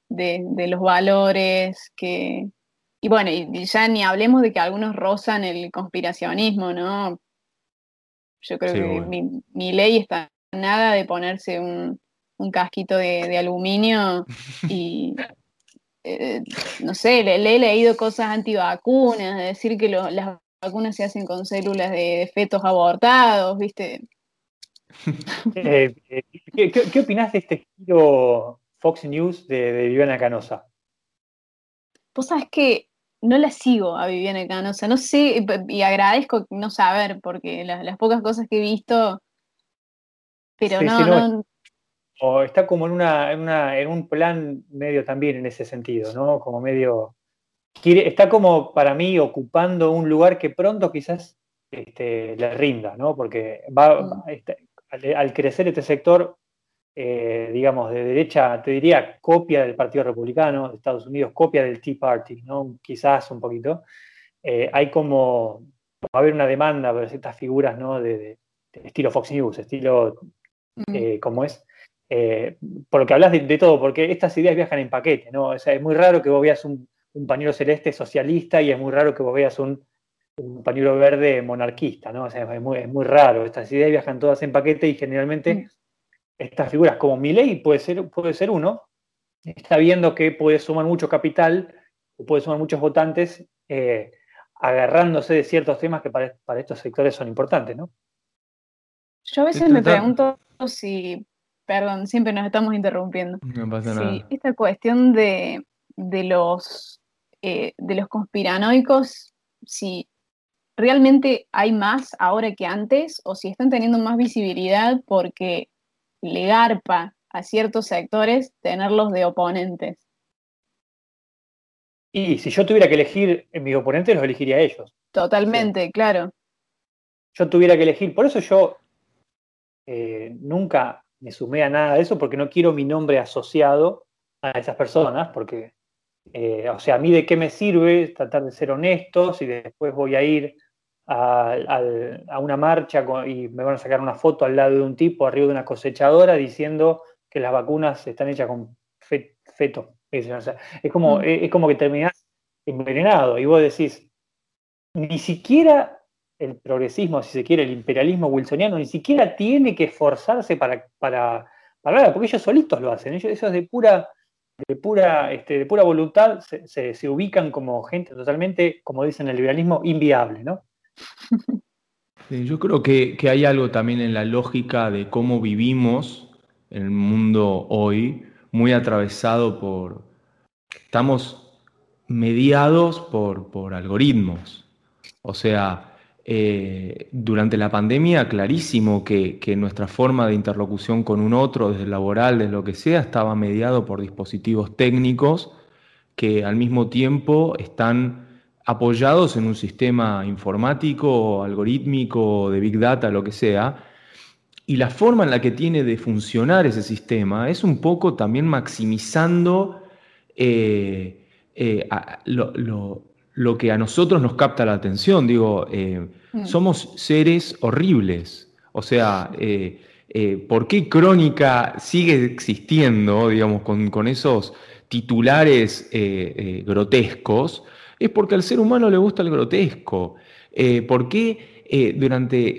de, de los valores que, y bueno, y ya ni hablemos de que algunos rozan el conspiracionismo, ¿no? Yo creo que mi, ley está nada de ponerse un, casquito de, aluminio y, eh, no sé, le, he leído cosas antivacunas, de decir que las vacunas se hacen con células de, fetos abortados, ¿viste? Eh, eh, ¿qué, qué, opinás de este giro Fox News de, Viviana Canosa? Vos sabés que no la sigo a Viviana Canosa, no sé, y agradezco no saber, porque las, pocas cosas que he visto, pero no, O está como en, una, en, una, en un plan medio también en ese sentido, ¿no? Como medio... Quiere, está como para mí ocupando un lugar que pronto quizás este, le rinda, ¿no? Porque va, mm. este, al, crecer este sector, eh, digamos, de derecha, te diría, copia del Partido Republicano de Estados Unidos, copia del Tea Party, ¿no? Quizás un poquito. Eh, hay como, va a haber una demanda por ciertas figuras, ¿no? De, estilo Fox News, estilo, mm. eh, como es, por lo que hablas de, todo, porque estas ideas viajan en paquete, ¿no? O sea, es muy raro que vos veas un, un pañuelo celeste socialista y es muy raro que vos veas un un pañuelo verde monarquista, ¿no? O sea, es muy, es muy raro. Estas ideas viajan todas en paquete y generalmente mm. Estas figuras, como Milley puede ser, puede ser uno, está viendo que puede sumar mucho capital o puede sumar muchos votantes eh, agarrándose de ciertos temas que para, estos sectores son importantes, ¿no? Yo a veces me pregunto si, perdón, siempre nos estamos interrumpiendo. No pasa nada. esta cuestión de, de los, eh, de los conspiranoicos, si realmente hay más ahora que antes o si están teniendo más visibilidad porque le garpa a ciertos sectores tenerlos de oponentes. Y si yo tuviera que elegir en mis oponentes, los elegiría a ellos. Totalmente, claro. Yo tuviera que elegir, por eso yo eh, nunca me sumé a nada de eso, porque no quiero mi nombre asociado a esas personas, porque, eh, o sea, a mí de qué me sirve tratar de ser honestos y después voy a ir a, una marcha y me van a sacar una foto al lado de un tipo arriba de una cosechadora diciendo que las vacunas están hechas con feto. Es, como, mm. es como que terminás envenenado y vos decís, ni siquiera el progresismo, si se quiere, el imperialismo wilsoniano, ni siquiera tiene que esforzarse para, para, para porque ellos solitos lo hacen, ellos, ellos de pura, de pura, este, de pura voluntad se, se, ubican como gente totalmente, como dicen el liberalismo, inviable, ¿no? yo creo que, hay algo también en la lógica de cómo vivimos en el mundo hoy, muy atravesado por... Estamos mediados por, por algoritmos. O sea, eh, durante la pandemia, clarísimo que, que, nuestra forma de interlocución con un otro, desde laboral, desde lo que sea, estaba mediado por dispositivos técnicos que al mismo tiempo están apoyados en un sistema informático, algorítmico, de big data, lo que sea, y la forma en la que tiene de funcionar ese sistema es un poco también maximizando eh, eh, lo, que a nosotros nos capta la atención. Digo, eh, mm. somos seres horribles. O sea, ¿por qué Crónica sigue existiendo, digamos, con, con esos titulares grotescos? Es porque al ser humano le gusta el grotesco. Eh, ¿Por qué eh, durante,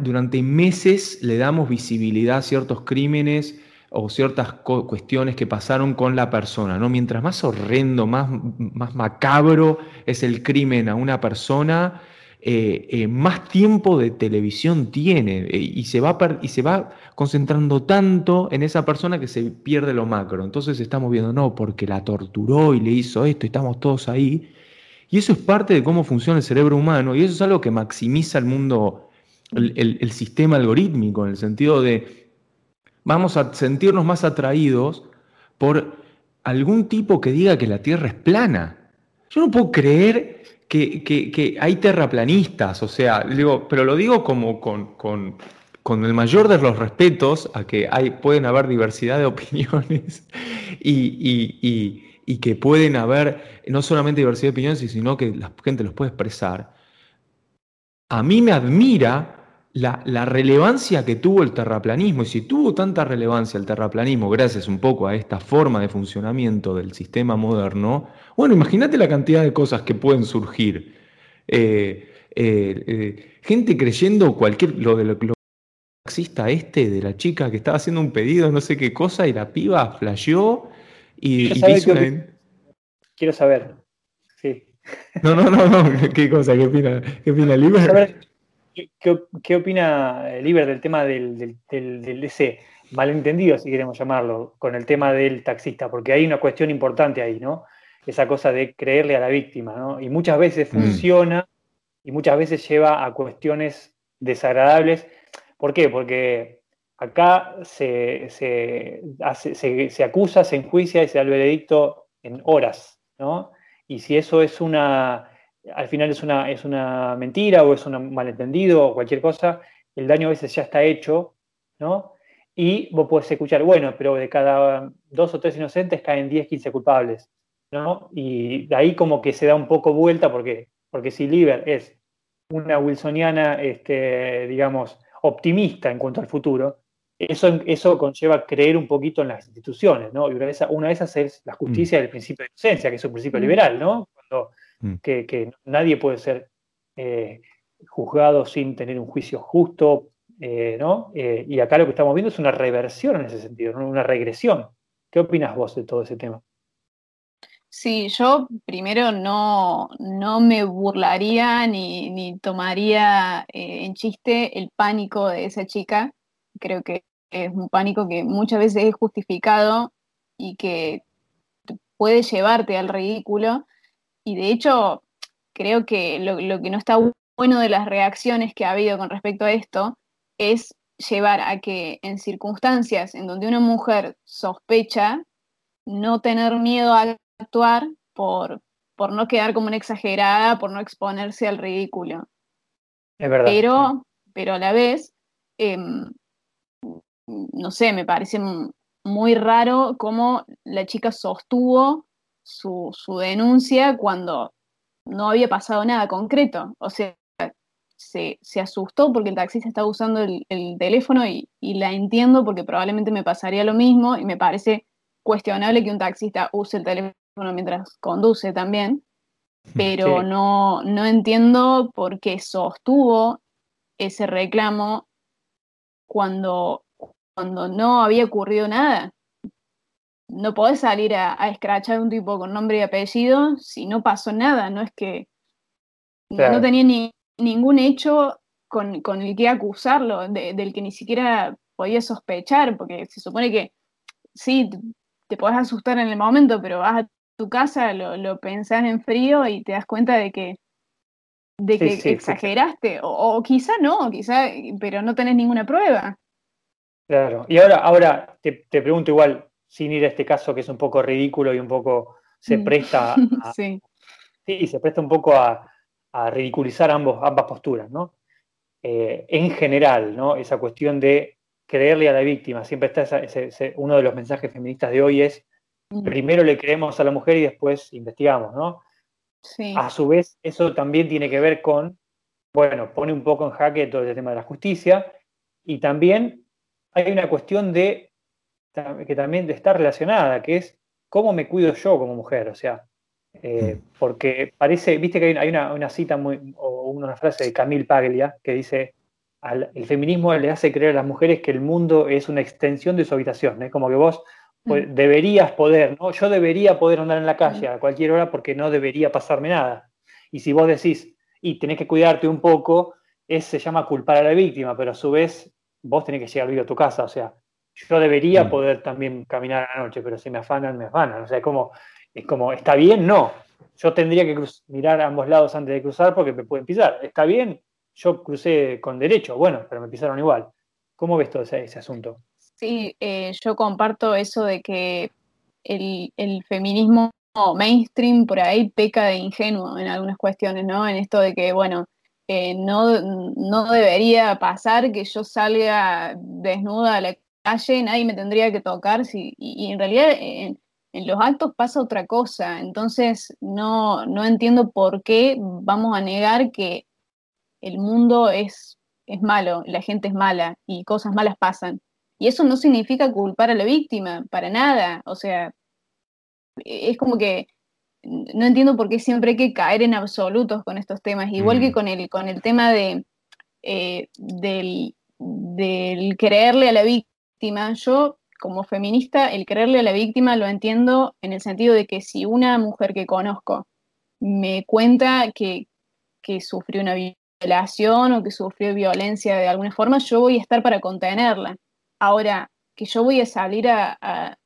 durante meses le damos visibilidad a ciertos crímenes o ciertas cuestiones que pasaron con la persona? ¿no? Mientras más horrendo, más, más macabro es el crimen a una persona, eh, más tiempo de televisión tiene y, se va y se va concentrando tanto en esa persona que se pierde lo macro. Entonces estamos viendo, no, porque la torturó y le hizo esto y estamos todos ahí. Y eso es parte de cómo funciona el cerebro humano y eso es algo que maximiza el mundo, el, sistema algorítmico, en el sentido de vamos a sentirnos más atraídos por algún tipo que diga que la Tierra es plana. Yo no puedo creer que, hay terraplanistas, o sea, digo, pero lo digo como con, el mayor de los respetos a que hay, pueden haber diversidad de opiniones y que pueden haber no solamente diversidad de opiniones, sino que la gente los puede expresar, a mí me admira la, relevancia que tuvo el terraplanismo. Y si tuvo tanta relevancia el terraplanismo gracias un poco a esta forma de funcionamiento del sistema moderno, bueno, imagínate la cantidad de cosas que pueden surgir. Eh, eh, eh, gente creyendo cualquier, lo de lo, lo taxista este, de la chica que estaba haciendo un pedido, no sé qué cosa, y la piba flasheó y, quiero, saber, Sí. No, no, no, no. ¿Qué cosa? ¿Qué opina, qué opina ¿qué, opina eh, Liber del tema del, del, ese malentendido, si queremos llamarlo, con el tema del taxista? Porque hay una cuestión importante ahí, ¿no? Esa cosa de creerle a la víctima, ¿no? Y muchas veces mm. funciona y muchas veces lleva a cuestiones desagradables. ¿Por qué? Porque acá se, se, se acusa, se enjuicia y se da el veredicto en horas, ¿no? Y si eso es una al final es una, es una mentira o es un malentendido o cualquier cosa, el daño a veces ya está hecho, ¿no? Y vos podés escuchar, bueno, pero de cada dos o tres inocentes caen 10, 15 culpables, ¿no? Y de ahí como que se da un poco vuelta porque, porque si Liber es una wilsoniana, este, digamos, optimista en cuanto al futuro, eso, eso conlleva creer un poquito en las instituciones, ¿no? Y una de esas, una de esas es la justicia mm. del principio de inocencia, que es un principio mm. liberal, ¿no? Cuando Mm. que, nadie puede ser eh, juzgado sin tener un juicio justo, eh, ¿no? Eh, y acá lo que estamos viendo es una reversión en ese sentido, una regresión. ¿Qué opinas vos de todo ese tema? Sí, yo primero no, no me burlaría ni, ni tomaría en chiste el pánico de esa chica. Creo que es un pánico que muchas veces es justificado y que puede llevarte al ridículo y de hecho, creo que lo, que no está bueno de las reacciones que ha habido con respecto a esto es llevar a que en circunstancias en donde una mujer sospecha, no tener miedo a actuar por, por no quedar como una exagerada, por no exponerse al ridículo. Es verdad. Pero, pero a la vez, em, no sé, me parece muy raro cómo la chica sostuvo su, denuncia cuando no había pasado nada concreto. O sea, se, asustó porque el taxista estaba usando el, teléfono y, la entiendo porque probablemente me pasaría lo mismo y me parece cuestionable que un taxista use el teléfono mientras conduce también, pero no, no entiendo por qué sostuvo ese reclamo cuando, cuando no había ocurrido nada. No podés salir a, escrachar a un tipo con nombre y apellido si no pasó nada, no es que no tenía ni, ningún hecho con, el que acusarlo, del que ni siquiera podía sospechar, porque se supone que sí, te podés asustar en el momento, pero vas a tu casa, lo, lo pensás en frío y te das cuenta de que de que exageraste, o, quizá no, quizá, pero no tenés ninguna prueba. Claro, y ahora, ahora te, te pregunto igual, sin ir a este caso que es un poco ridículo y un poco se mm. presta a, sí. se presta un poco a, ridiculizar ambos, ambas posturas, ¿no? Eh, en general, ¿no? Esa cuestión de creerle a la víctima, siempre está ese, uno de los mensajes feministas de hoy es mm. primero le creemos a la mujer y después investigamos, ¿no? Sí. A su vez, eso también tiene que ver con, bueno, pone un poco en jaque todo el tema de la justicia y también hay una cuestión de que también está relacionada, que es cómo me cuido yo como mujer, o sea, eh, mm. porque parece, viste que hay una, cita muy, o una frase de Camille Paglia que dice, el feminismo le hace creer a las mujeres que el mundo es una extensión de su habitación, es como que vos pues, mm. deberías poder, ¿no? Yo debería poder andar en la calle mm. a cualquier hora porque no debería pasarme nada. Y si vos decís, y tenés que cuidarte un poco, eso se llama culpar a la víctima, pero a su vez vos tenés que llegar vivo a tu casa, o sea, yo debería mm. poder también caminar a la noche, pero si me afanan, me afanan. O sea, es como, es como ¿está bien? No. Yo tendría que mirar a ambos lados antes de cruzar porque me pueden pisar. ¿Está bien? Yo crucé con derecho, bueno, pero me pisaron igual. ¿Cómo ves todo ese, asunto? Sí, eh, yo comparto eso de que el, feminismo mainstream por ahí peca de ingenuo en algunas cuestiones, ¿no? En esto de que, bueno, eh, no, no debería pasar que yo salga desnuda a la nadie me tendría que tocar, y, en realidad en, los actos pasa otra cosa, entonces no, no entiendo por qué vamos a negar que el mundo es, es malo, la gente es mala y cosas malas pasan. Y eso no significa culpar a la víctima, para nada. O sea, es como que no entiendo por qué siempre hay que caer en absolutos con estos temas. Igual que mm. con el, con el tema de, eh, del, del creerle a la víctima yo como feminista, el creerle a la víctima lo entiendo en el sentido de que si una mujer que conozco me cuenta que, sufrió una violación o que sufrió violencia de alguna forma, yo voy a estar para contenerla. Ahora, que yo voy a salir a,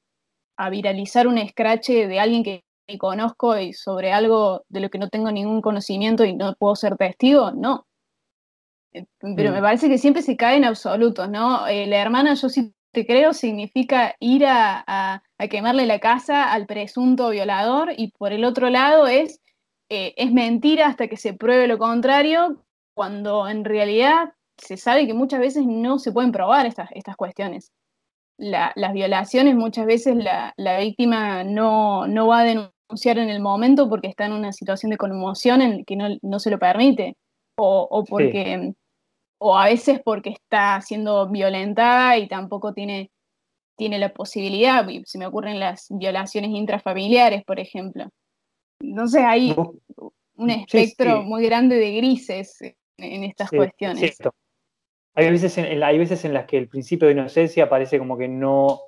viralizar un escrache de alguien que conozco y sobre algo de lo que no tengo ningún conocimiento y no puedo ser testigo, no. Eh, pero me mm. parece que siempre se cae en absolutos, ¿no? Eh, la hermana, yo sí te creo, significa ir a, quemarle la casa al presunto violador y por el otro lado es, eh, es mentira hasta que se pruebe lo contrario, cuando en realidad se sabe que muchas veces no se pueden probar estas, estas cuestiones. las violaciones muchas veces la, víctima no, no, va a denunciar en el momento porque está en una situación de conmoción en que no, se lo permite. O, porque o a veces porque está siendo violentada y tampoco tiene, tiene la posibilidad, se me ocurren las violaciones intrafamiliares, por ejemplo. Entonces hay un espectro muy grande de grises en estas cuestiones. Hay veces, en, hay veces en las que el principio de inocencia parece como que no,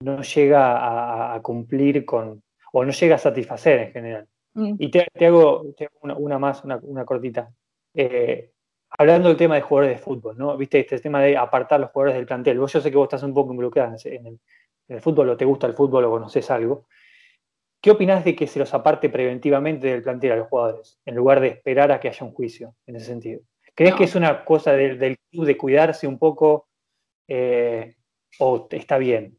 no llega a, cumplir con, o no llega a satisfacer en general. Mm. Y te, hago, una, más, una, cortita. Eh, hablando del tema de jugadores de fútbol, ¿no? Viste, este tema de apartar los jugadores del plantel. Vos yo sé que vos estás un poco involucrado en el, fútbol, o te gusta el fútbol, o conoces algo. ¿Qué opinás de que se los aparte preventivamente del plantel a los jugadores, en lugar de esperar a que haya un juicio en ese sentido? ¿Crees que es una cosa del club de cuidarse un poco eh, o está bien?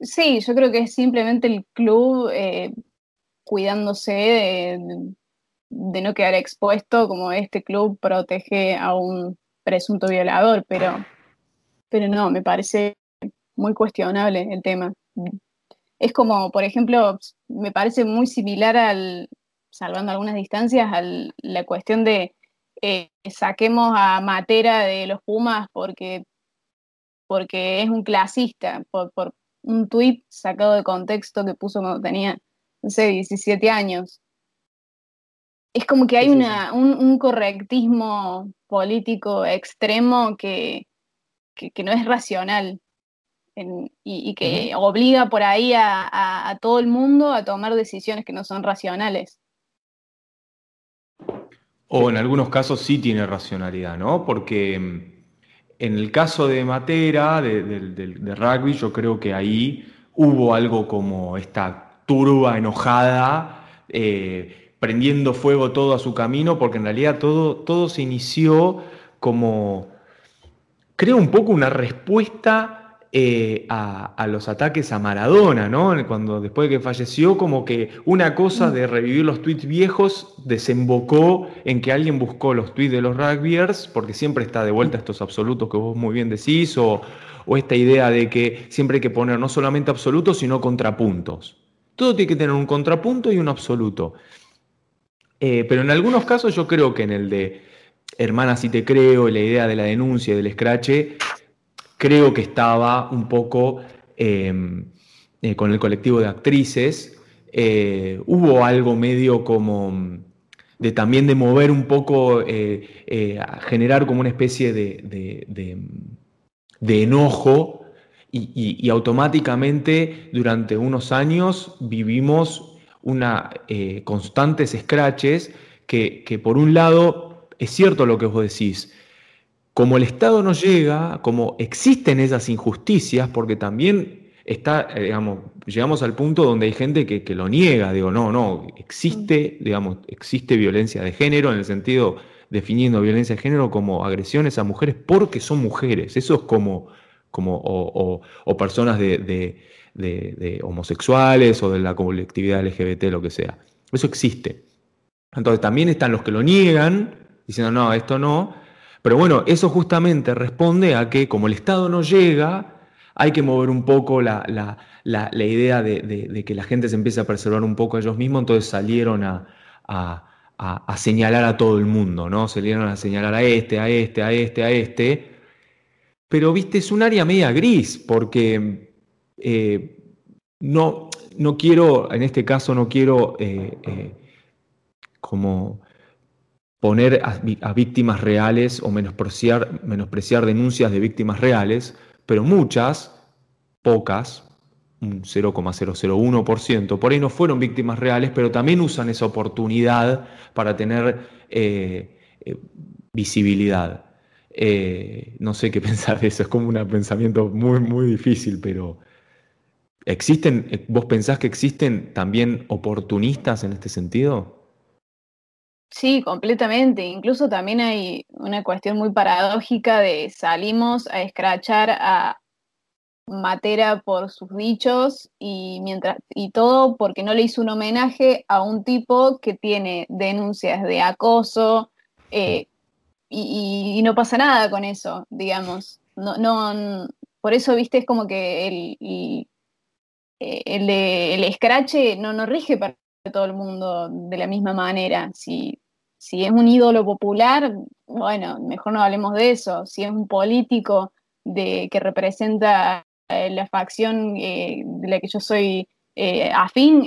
Sí, yo creo que es simplemente el club eh, cuidándose de, no quedar expuesto como este club protege a un presunto violador, pero, pero no, me parece muy cuestionable el tema. Es como, por ejemplo, me parece muy similar al, salvando algunas distancias, a la cuestión de eh, saquemos a Matera de los Pumas porque, porque es un clasista, por, por un tuit sacado de contexto que puso cuando tenía, no sé, 17 años. Es como que hay una, un, correctismo político extremo que, no es racional y, que obliga por ahí a, todo el mundo a tomar decisiones que no son racionales. O en algunos casos sí tiene racionalidad, ¿no? Porque mm, en el caso de Matera, de, rugby, yo creo que ahí hubo algo como esta turba enojada. Eh, prendiendo fuego todo a su camino, porque en realidad todo, todo se inició como, creo, un poco una respuesta eh, a, los ataques a Maradona, ¿no? Cuando después de que falleció, como que una cosa de revivir los tweets viejos desembocó en que alguien buscó los tweets de los rugbyers, porque siempre está de vuelta estos absolutos que vos muy bien decís, o, esta idea de que siempre hay que poner no solamente absolutos, sino contrapuntos. Todo tiene que tener un contrapunto y un absoluto. Eh, pero en algunos casos yo creo que en el de Hermana si te creo, la idea de la denuncia y del escrache, creo que estaba un poco em, eh, con el colectivo de actrices. Eh, hubo algo medio como de también de mover un poco, generar como una especie de, enojo y, automáticamente durante unos años vivimos una eh, constantes scratches que, por un lado es cierto lo que vos decís, como el Estado no llega, como existen esas injusticias, porque también está, eh, digamos, llegamos al punto donde hay gente que, lo niega, digo, no, no, existe, digamos, existe violencia de género en el sentido definiendo violencia de género como agresiones a mujeres porque son mujeres, eso es como, como o, personas de de, homosexuales o de la colectividad LGBT, lo que sea. Eso existe. Entonces también están los que lo niegan, diciendo, no, esto no. Pero bueno, eso justamente responde a que como el Estado no llega, hay que mover un poco la, idea de, que la gente se empiece a preservar un poco a ellos mismos, entonces salieron a, a, señalar a todo el mundo, ¿no? Salieron a señalar a este, a este, a este, a este. Pero, viste, es un área media gris, porque eh, no, no quiero, en este caso no quiero eh, eh, como poner a, víctimas reales o menospreciar, menospreciar denuncias de víctimas reales, pero muchas, pocas, un 0,001%, por ahí no fueron víctimas reales, pero también usan esa oportunidad para tener visibilidad. Eh, no sé qué pensar de eso, es como un pensamiento muy, muy difícil, pero ¿existen, vos pensás que existen también oportunistas en este sentido? Sí, completamente. Incluso también hay una cuestión muy paradójica de salimos a escrachar a Matera por sus dichos y mientras y todo porque no le hizo un homenaje a un tipo que tiene denuncias de acoso eh, y, no pasa nada con eso, digamos. No, no, por eso, viste, es como que el, el, eh, el, el escrache no, no rige para todo el mundo de la misma manera. Si, si es un ídolo popular, bueno, mejor no hablemos de eso. Si es un político de, que representa eh, la facción eh, de la que yo soy eh, afín,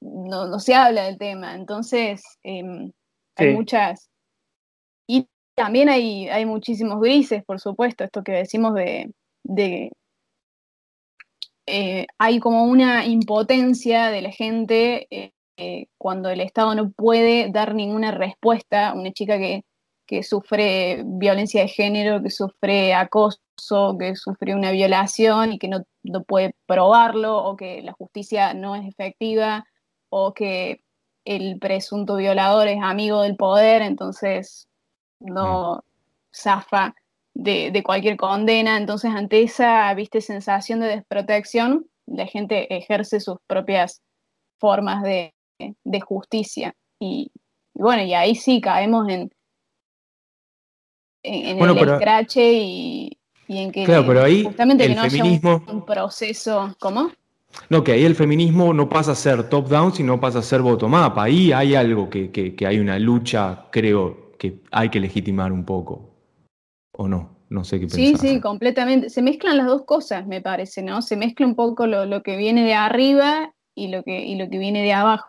no, se habla del tema. Entonces, em, hay muchas... Y también hay, hay muchísimos grises, por supuesto, esto que decimos de... hay como una impotencia de la gente cuando el Estado no puede dar ninguna respuesta, una chica que, que sufre violencia de género, que sufre acoso, que sufrió una violación y que no, puede probarlo, o que la justicia no es efectiva, o que el presunto violador es amigo del poder, entonces no mm. zafa de, cualquier condena. Entonces, ante esa ¿viste, sensación de desprotección, la gente ejerce sus propias formas de, justicia. Y, bueno, y ahí sí caemos en, en, el escrache y, y en que claro, pero ahí justamente el feminismo, un, proceso, ¿cómo? No, que ahí el feminismo no pasa a ser top-down, sino pasa a ser bottom-up. Ahí hay algo que, que, hay una lucha, creo, que hay que legitimar un poco. ¿O no? No sé qué pensar. Sí, sí, completamente. Se mezclan las dos cosas, me parece, ¿no? Se mezcla un poco lo, lo que viene de arriba y lo que, y lo que viene de abajo.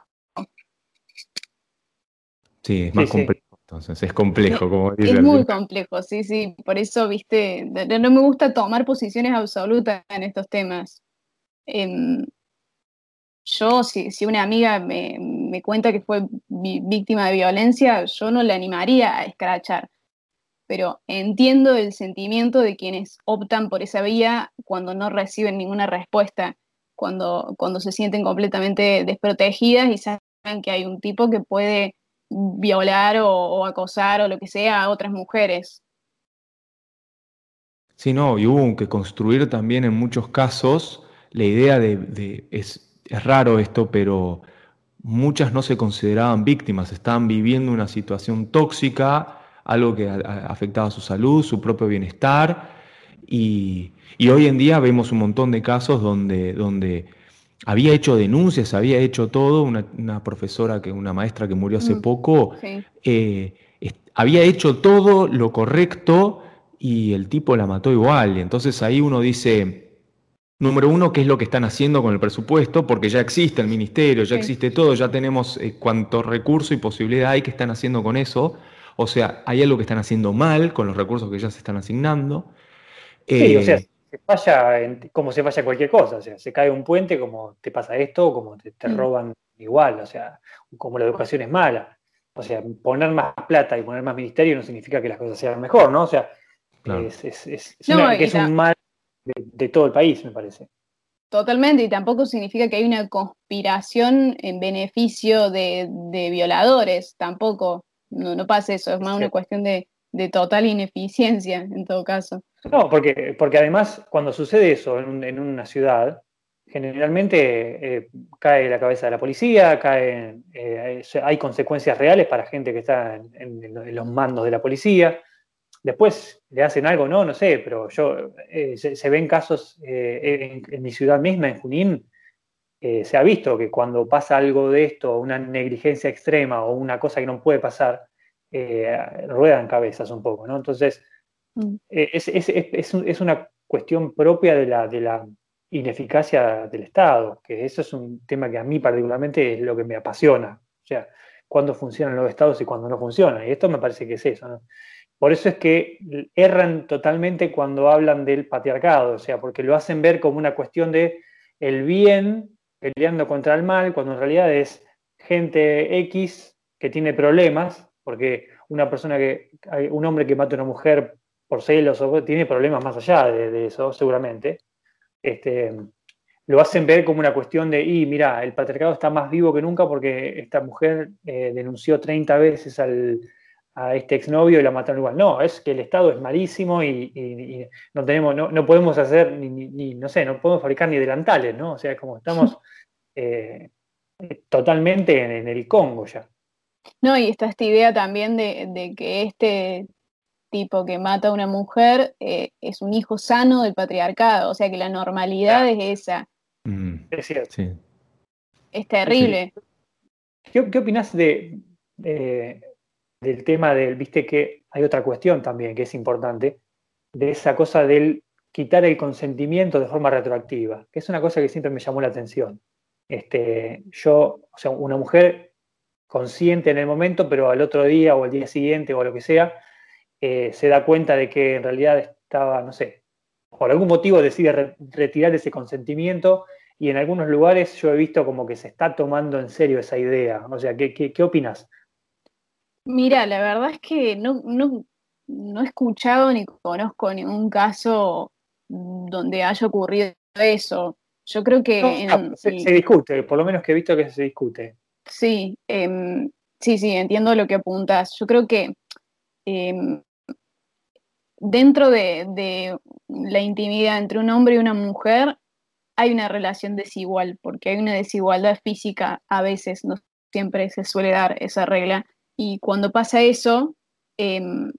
Sí, es más complejo. Entonces es complejo, como dice. Es muy complejo, sí, sí. Por eso, viste, no me gusta tomar posiciones absolutas en estos temas. Em, yo, si, si, una amiga me, cuenta que fue víctima de violencia, yo no le animaría a escrachar. Pero entiendo el sentimiento de quienes optan por esa vía cuando no reciben ninguna respuesta, cuando, cuando se sienten completamente desprotegidas y saben que hay un tipo que puede violar o, acosar o lo que sea a otras mujeres. Sí, no, y hubo que construir también en muchos casos. La idea de, es, es, raro esto, pero muchas no se consideraban víctimas, estaban viviendo una situación tóxica, algo que afectaba su salud, su propio bienestar, y, y, hoy en día vemos un montón de casos donde, donde había hecho denuncias, había hecho todo, una, profesora, que, una maestra que murió hace mm, poco, eh, había hecho todo lo correcto y el tipo la mató igual. Y entonces ahí uno dice, número uno, ¿qué es lo que están haciendo con el presupuesto? Porque ya existe el ministerio, ya existe todo, ya tenemos eh, cuánto recurso y posibilidad hay que están haciendo con eso. O sea, hay algo que están haciendo mal con los recursos que ya se están asignando. Sí, o sea, eh, se falla como se falla cualquier cosa, o sea, se cae un puente como te pasa esto, como te, mm. roban igual, o sea, como la educación es mala. O sea, poner más plata y poner más ministerio no significa que las cosas sean mejor, ¿no? O sea, es, un mal de, todo el país, me parece. Totalmente, y tampoco significa que hay una conspiración en beneficio de, violadores, tampoco, no, no pasa eso, es más una cuestión de, de total ineficiencia en todo caso. No, porque, porque además cuando sucede eso en, una ciudad, generalmente eh, cae la cabeza de la policía, cae, eh, hay consecuencias reales para gente que está en, los mandos de la policía. Después le hacen algo, no, no sé, pero yo eh, se, ven casos en, mi ciudad misma, en Junín, se ha visto que cuando pasa algo de esto, una negligencia extrema o una cosa que no puede pasar, ruedan cabezas un poco, ¿no? Entonces, Eh, es, una cuestión propia de la, de la ineficacia del Estado, que eso es un tema que a mí particularmente es lo que me apasiona. O sea, cuándo funcionan los Estados y cuándo no funcionan. Y esto me parece que es eso. Por eso es que erran totalmente cuando hablan del patriarcado, o sea, porque lo hacen ver como una cuestión de el bien peleando contra el mal, cuando en realidad es gente X que tiene problemas, porque una persona que, un hombre que mata a una mujer por celos o tiene problemas más allá de, eso, seguramente. Este, lo hacen ver como una cuestión de, y mira, el patriarcado está más vivo que nunca porque esta mujer eh, denunció 30 veces al, a este exnovio y la mataron igual. No, es que el Estado es malísimo y, no tenemos, no, podemos hacer ni, no sé, no podemos fabricar ni delantales, ¿no? O sea, como estamos eh, totalmente en, el Congo ya. No, y está esta idea también de, que este tipo que mata a una mujer eh, es un hijo sano del patriarcado, o sea que la normalidad es esa. Mm. es cierto. Sí. Es terrible. ¿Qué, ¿Qué, opinas de, del tema del, viste que hay otra cuestión también que es importante, de esa cosa del quitar el consentimiento de forma retroactiva, que es una cosa que siempre me llamó la atención. Este, yo, o sea, una mujer consciente en el momento, pero al otro día o al día siguiente o lo que sea, eh, se da cuenta de que en realidad estaba, no sé, por algún motivo decide retirar ese consentimiento y en algunos lugares yo he visto como que se está tomando en serio esa idea. O sea, ¿qué, qué, qué opinas? Mira, la verdad es que no, he escuchado ni conozco ningún caso donde haya ocurrido eso. Yo creo que... Ah, se, discute, por lo menos que he visto que se discute. Sí, em, sí, sí, entiendo lo que apuntas. Yo creo que em, dentro de, la intimidad entre un hombre y una mujer hay una relación desigual, porque hay una desigualdad física a veces, no siempre se suele dar esa regla, y cuando pasa eso, em,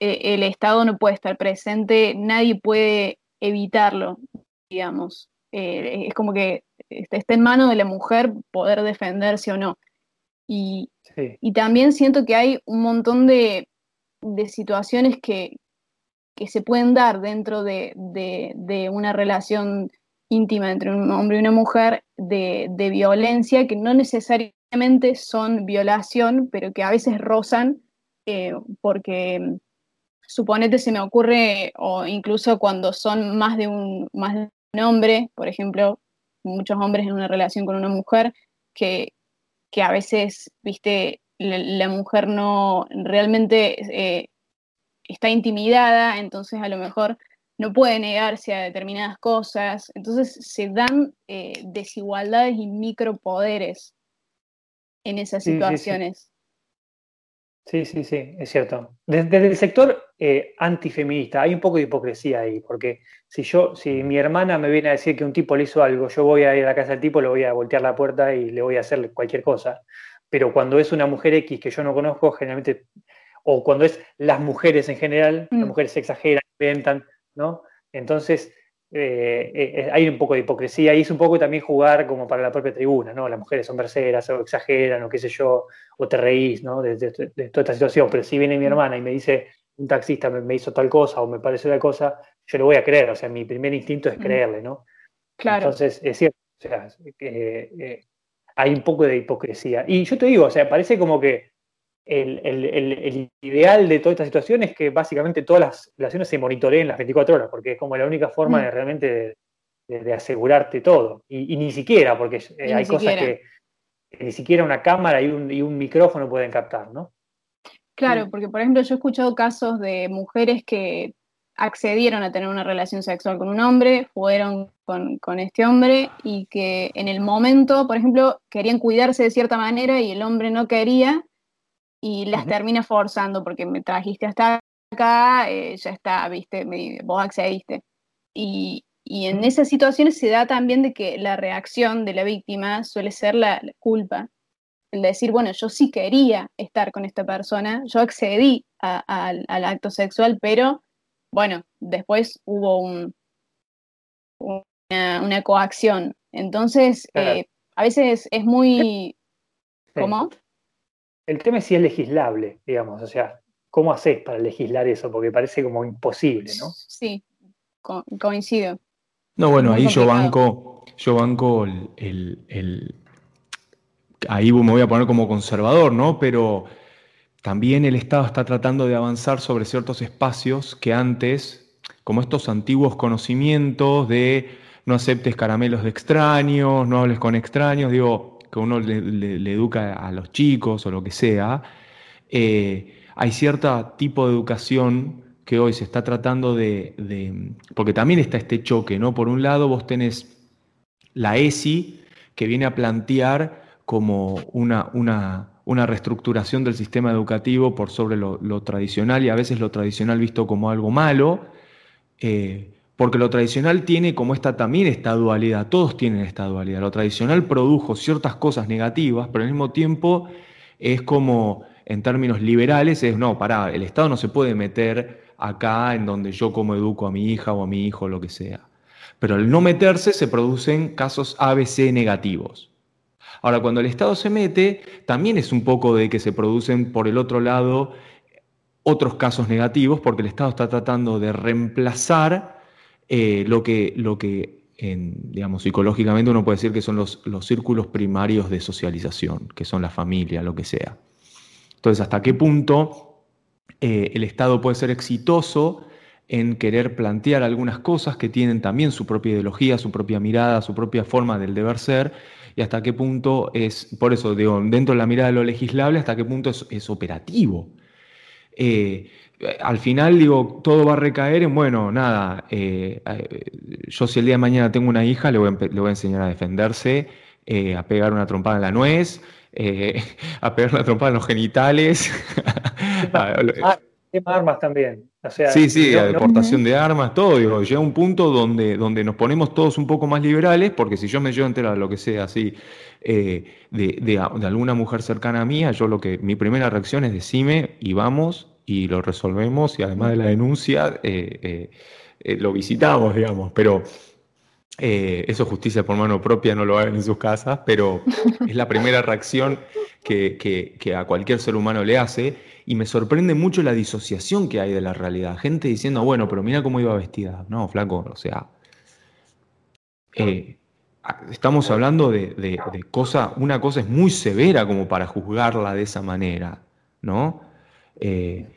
e, el Estado no puede estar presente, nadie puede evitarlo, digamos. Eh, es como que está en manos de la mujer poder defenderse o no. Y, también siento que hay un montón de, situaciones que, se pueden dar dentro de, una relación íntima entre un hombre y una mujer de, violencia que no necesariamente son violación, pero que a veces rozan, eh, porque mm, suponete se me ocurre, o incluso cuando son más de un, más de un hombre, por ejemplo, muchos hombres en una relación con una mujer, que, que a veces, viste, la, mujer no realmente eh, está intimidada, entonces a lo mejor no puede negarse a determinadas cosas, entonces se dan eh, desigualdades y micropoderes en esas situaciones. Sí, sí, sí, es cierto. Desde, el sector eh, antifeminista hay un poco de hipocresía ahí, porque si yo, si mi hermana me viene a decir que un tipo le hizo algo, yo voy a ir a la casa del tipo, le voy a voltear la puerta y le voy a hacer cualquier cosa. Pero cuando es una mujer X que yo no conozco, generalmente, o cuando es las mujeres en general, las mm. mujeres se exageran, inventan, ¿no? Entonces, eh, eh, hay un poco de hipocresía y es un poco también jugar como para la propia tribuna, ¿no? Las mujeres son berceras o exageran o qué sé yo, o te reís, ¿no? De, toda esta situación. Pero si viene mi hermana y me dice, un taxista me, hizo tal cosa o me parece tal cosa, yo le voy a creer, o sea, mi primer instinto es mm. creerle, ¿no? Claro. Entonces, es cierto, o sea, eh, hay un poco de hipocresía. Y yo te digo, o sea, parece como que el, ideal de toda esta situación es que básicamente todas las relaciones se monitoreen las 24 horas, porque es como la única forma de mm. realmente de, asegurarte todo. Y, ni siquiera, porque eh, hay cosas que, ni siquiera una cámara y un, micrófono pueden captar, ¿no? Claro, porque por ejemplo yo he escuchado casos de mujeres que accedieron a tener una relación sexual con un hombre, fueron con, con, este hombre y que en el momento, por ejemplo, querían cuidarse de cierta manera y el hombre no quería y las termina forzando porque me trajiste hasta acá, eh, ya está, viste, vos accediste. Y, en esas situaciones se da también de que la reacción de la víctima suele ser la, culpa. El decir, bueno, yo sí quería estar con esta persona, yo accedí al acto sexual, pero bueno, después hubo un, una, coacción. Entonces, eh, a veces es muy... ¿Cómo? El tema es si es legislable, digamos, o sea, ¿cómo haces para legislar eso? Porque parece como imposible, ¿no? Sí, coincido. No, bueno, ahí yo banco, yo banco el, ahí me voy a poner como conservador, ¿no? Pero también el Estado está tratando de avanzar sobre ciertos espacios que antes, como estos antiguos conocimientos de no aceptes caramelos de extraños, no hables con extraños, digo, que uno le, educa a los chicos o lo que sea, eh, hay cierto tipo de educación que hoy se está tratando de, porque también está este choque, ¿no? Por un lado vos tenés la ESI que viene a plantear como una, una, una reestructuración del sistema educativo por sobre lo, tradicional y a veces lo tradicional visto como algo malo, eh, porque lo tradicional tiene como esta también esta dualidad, todos tienen esta dualidad. Lo tradicional produjo ciertas cosas negativas, pero al mismo tiempo es como, en términos liberales, es no, pará, el Estado no se puede meter acá en donde yo como educo a mi hija o a mi hijo, lo que sea. Pero al no meterse se producen casos ABC negativos. Ahora, cuando el Estado se mete, también es un poco de que se producen por el otro lado otros casos negativos, porque el Estado está tratando de reemplazar eh, lo que, lo que digamos, psicológicamente uno puede decir que son los, los círculos primarios de socialización, que son la familia, lo que sea. Entonces, ¿hasta qué punto eh, el Estado puede ser exitoso en querer plantear algunas cosas que tienen también su propia ideología, su propia mirada, su propia forma del deber ser, y hasta qué punto es, por eso digo, dentro de la mirada de lo legislable, hasta qué punto es, operativo. Eh, al final, digo, todo va a recaer en, bueno, nada, eh, eh, yo si el día de mañana tengo una hija, le voy a, enseñar a defenderse, a pegar una trompada en la nuez, a pegar una trompada en los genitales. armas también sí, sí, a deportación de armas, todo. Digo, llega un punto donde, donde nos ponemos todos un poco más liberales, porque si yo me llevo entera de lo que sea así, eh, de, de, alguna mujer cercana a mí, yo lo que, mi primera reacción es decime y vamos y lo resolvemos y además de la denuncia eh, eh, lo visitamos, digamos. Pero eso justicia por mano propia, no lo hagan en sus casas, pero es la primera reacción que, que, que a cualquier ser humano le hace y me sorprende mucho la disociación que hay de la realidad. Gente diciendo, bueno, pero mira cómo iba vestida. No, flaco, o sea. Eh, estamos hablando de, de, cosa, una cosa es muy severa como para juzgarla de esa manera, ¿no? Eh,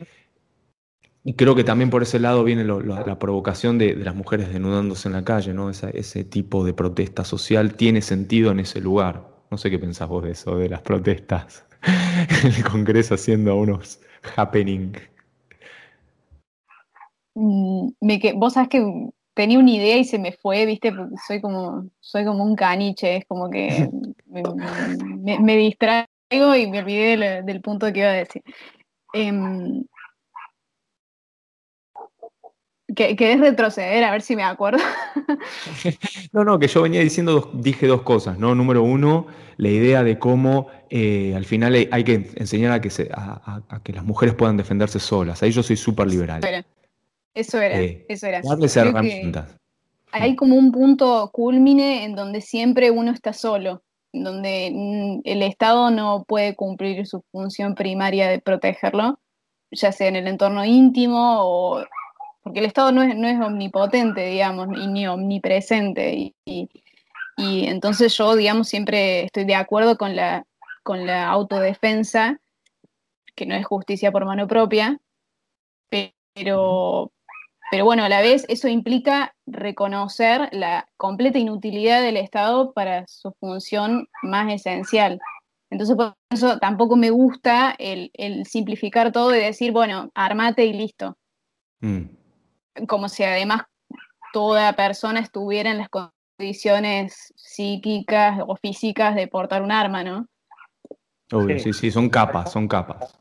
y creo que también por ese lado viene la provocación de, las mujeres desnudándose en la calle, ¿no? ese tipo de protesta social tiene sentido en ese lugar. No sé qué pensás vos de eso, de las protestas el Congreso haciendo unos happening. Mm, me que, vos sabés que tenía una idea y se me fue, viste, porque soy como, soy como un caniche, es como que me, distraigo y me olvidé del, punto que iba a decir. Em, que, es retroceder, a ver si me acuerdo. no, no, que yo venía diciendo, dije dos cosas, ¿no? Número uno, la idea de cómo eh, al final hay que enseñar a que, a, que las mujeres puedan defenderse solas. Ahí yo soy súper liberal. Eso era, eso era. Darles herramientas. Hay como un punto culmine en donde siempre uno está solo, donde mm, el Estado no puede cumplir su función primaria de protegerlo, ya sea en el entorno íntimo o porque el Estado no es, no es omnipotente, digamos, ni omnipresente. Y, entonces yo, digamos, siempre estoy de acuerdo con la, con la autodefensa, que no es justicia por mano propia, pero, pero bueno, a la vez eso implica reconocer la completa inutilidad del Estado para su función más esencial. Entonces, por eso tampoco me gusta el, simplificar todo y decir, bueno, armate y listo. Mm como si además toda persona estuviera en las condiciones psíquicas o físicas de portar un arma, ¿no? Obvio, sí, sí, son capas, son capas.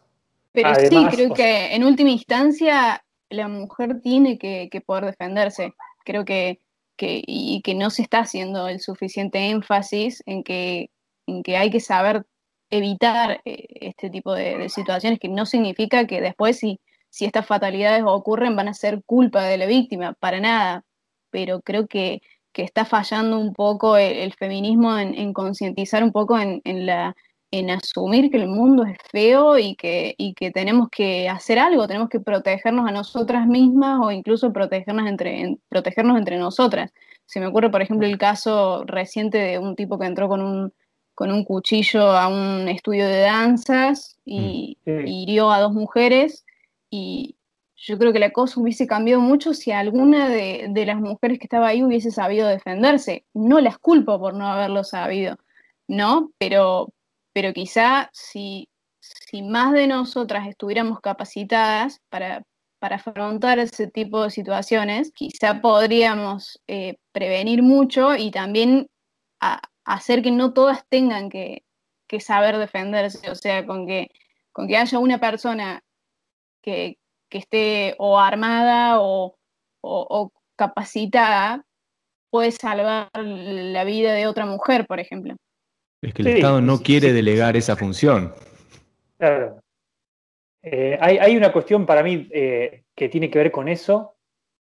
Pero sí, creo que en última instancia la mujer tiene que, poder defenderse. Creo que, y que no se está haciendo el suficiente énfasis en que, en que hay que saber evitar eh, este tipo de, de, situaciones, que no significa que después si si estas fatalidades ocurren van a ser culpa de la víctima, para nada, pero creo que, está fallando un poco el, feminismo en, concientizar un poco en, la, en asumir que el mundo es feo y que, y que tenemos que hacer algo, tenemos que protegernos a nosotras mismas o incluso protegernos entre, protegernos entre nosotras. Se me ocurre, por ejemplo, el caso reciente de un tipo que entró con un, con un cuchillo a un estudio de danzas y, y hirió a dos mujeres y yo creo que la cosa hubiese cambiado mucho si alguna de, las mujeres que estaba ahí hubiese sabido defenderse. No las culpo por no haberlo sabido, ¿no? Pero, pero quizá si, si más de nosotras estuviéramos capacitadas para, afrontar ese tipo de situaciones, quizá podríamos eh, prevenir mucho y también hacer que no todas tengan que, saber defenderse, o sea, con que, con que haya una persona que, esté o armada o, capacitada, puede salvar la vida de otra mujer, por ejemplo. Es que el Estado no quiere delegar esa función. Claro. Eh, hay, una cuestión para mí eh, que tiene que ver con eso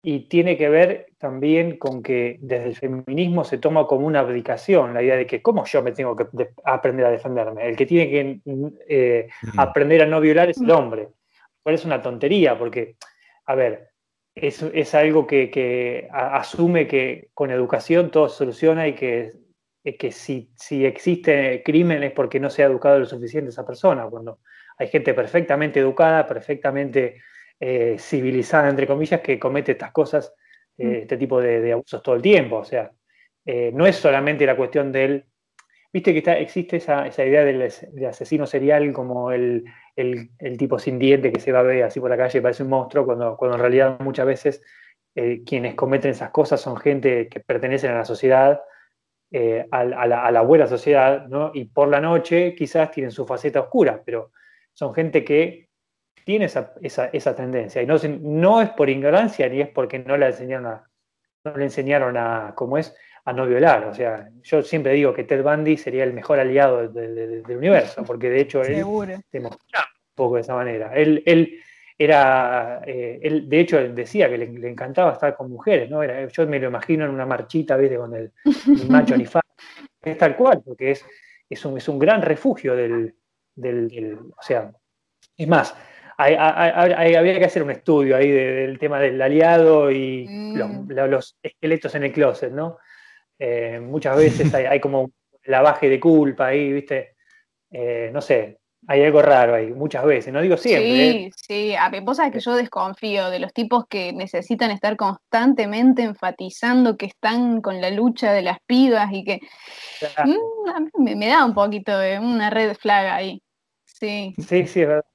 y tiene que ver también con que desde el feminismo se toma como una abdicación la idea de que cómo yo me tengo que aprender a defenderme. El que tiene que eh, aprender a no violar es el hombre. Es una tontería porque, a ver, es, es algo que, asume que con educación todo se soluciona y que, que si, si existe crimen es porque no se ha educado lo suficiente esa persona. Cuando hay gente perfectamente educada, perfectamente eh, civilizada, entre comillas, que comete estas cosas, eh, mm. este tipo de, abusos todo el tiempo. O sea, eh, no es solamente la cuestión del... Viste que existe esa, idea del, asesino serial como el, tipo sin diente que se va a ver así por la calle parece un monstruo, cuando, en realidad muchas veces quienes cometen esas cosas son gente que pertenecen a la sociedad, a, la, a, la, buena sociedad, ¿no? y por la noche quizás tienen su faceta oscura, pero son gente que tiene esa, tendencia. Y no, es por ignorancia ni es porque no le enseñaron a, no le enseñaron a, como es, a no violar. O sea, yo siempre digo que Ted Bundy sería el mejor aliado del universo, porque de hecho él demostraba un poco de esa manera. Él, él era, eh, él, de hecho, él decía que le, encantaba estar con mujeres, ¿no? Era, yo me lo imagino en una marchita, ¿viste? Con el, macho ni Es tal cual, porque es, es, un, es un gran refugio del, del, o sea, es más, habría que hacer un estudio ahí del tema del aliado y mm. los, esqueletos en el closet, ¿no? Eh, muchas veces hay, como la baje de culpa ahí, ¿viste? Eh, no sé, hay algo raro ahí, muchas veces, no digo siempre. Sí, ¿eh? sí, a vos sabés que yo desconfío de los tipos que necesitan estar constantemente enfatizando que están con la lucha de las pibas y que mm, a mí me, da un poquito de una red flag ahí. Sí. Sí, sí, es verdad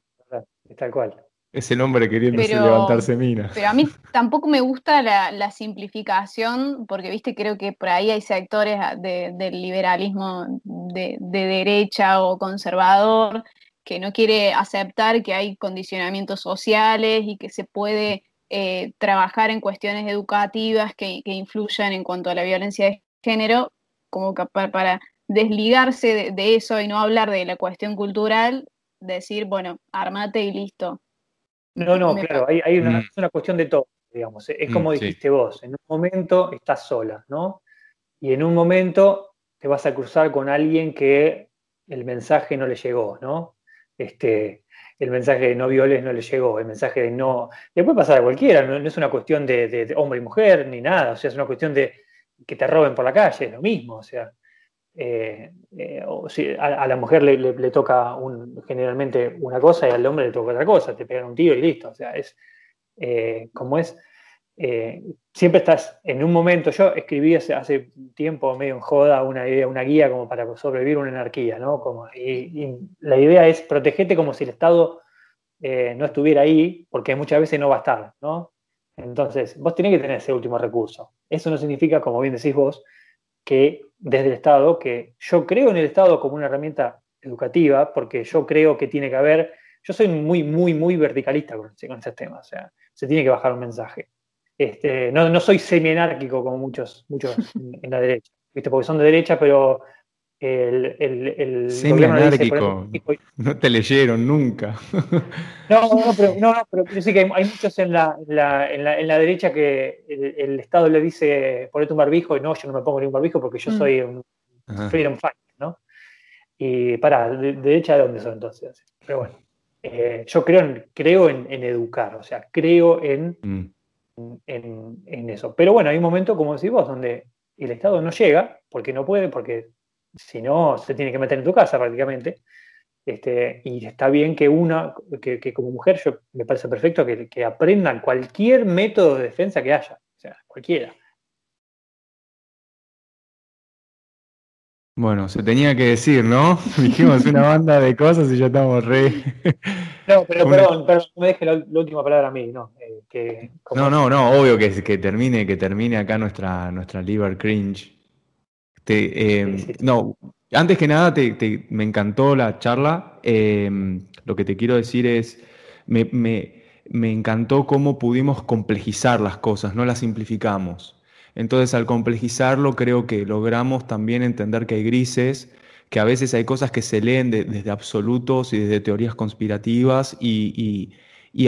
tal cual. Es el hombre queriendo levantarse mina. Pero a mí tampoco me gusta la, simplificación, porque viste, creo que por ahí hay sectores del liberalismo de, derecha o conservador que no quiere aceptar que hay condicionamientos sociales y que se puede eh, trabajar en cuestiones educativas que, influyan en cuanto a la violencia de género, como para, para desligarse de, eso y no hablar de la cuestión cultural, decir, bueno, armate y listo. No, no, claro, hay, una, mm. es una cuestión de todo, digamos. Es mm, como dijiste vos, en un momento estás sola, ¿no? Y en un momento te vas a cruzar con alguien que el mensaje no le llegó, ¿no? Este, el mensaje de no violes no le llegó, el mensaje de no... Le puede pasar a cualquiera, no, es una cuestión de, hombre y mujer ni nada, o sea, es una cuestión de que te roben por la calle, es lo mismo, o sea, eh, eh, o si a, la mujer le, toca generalmente una cosa y al hombre le toca otra cosa, te pegan un tiro y listo. O sea, es eh, como es. siempre estás en un momento. Yo escribí hace, tiempo, medio en joda, una una guía como para sobrevivir una anarquía, ¿no? Como, y, la idea es protegerte como si el Estado no estuviera ahí, porque muchas veces no va a estar, ¿no? Entonces, vos tenés que tener ese último recurso. Eso no significa, como bien decís vos, que desde el Estado, que yo creo en el Estado como una herramienta educativa, porque yo creo que tiene que haber, yo soy muy, muy, muy verticalista con, con ese tema, o sea, se tiene que bajar un mensaje. Este, no, no soy semi-anárquico como muchos, muchos en la derecha, ¿viste? porque son de derecha, pero el, el, Semi-anárquico. No te leyeron nunca. No, no, pero, no, pero sí que hay, muchos en la, en la, en la, derecha que el, Estado le dice ponete un barbijo y no, yo no me pongo ningún barbijo porque yo mm. soy un freedom fighter, ¿no? Y para, de, derecha de dónde son entonces. Pero bueno, eh, yo creo, en, creo en, educar, o sea, creo en, mm. en, en eso. Pero bueno, hay un momento, como decís vos, donde el Estado no llega, porque no puede, porque si no, se tiene que meter en tu casa prácticamente. Este, y está bien que una, que, como mujer, yo me parece perfecto que, que, aprendan cualquier método de defensa que haya, o sea, cualquiera. Bueno, se tenía que decir, ¿no? Dijimos una banda de cosas y ya estamos re. No, pero perdón, perdón, no me deje la, última palabra a mí, ¿no? Eh, no, no, no, obvio que, que termine, que termine acá nuestra, nuestra Liver Cringe. Eh, no, antes que nada, te, me encantó la charla. Eh, lo que te quiero decir es, me, me, me encantó cómo pudimos complejizar las cosas, no las simplificamos. Entonces, al complejizarlo, creo que logramos también entender que hay grises, que a veces hay cosas que se leen desde absolutos y desde teorías conspirativas y,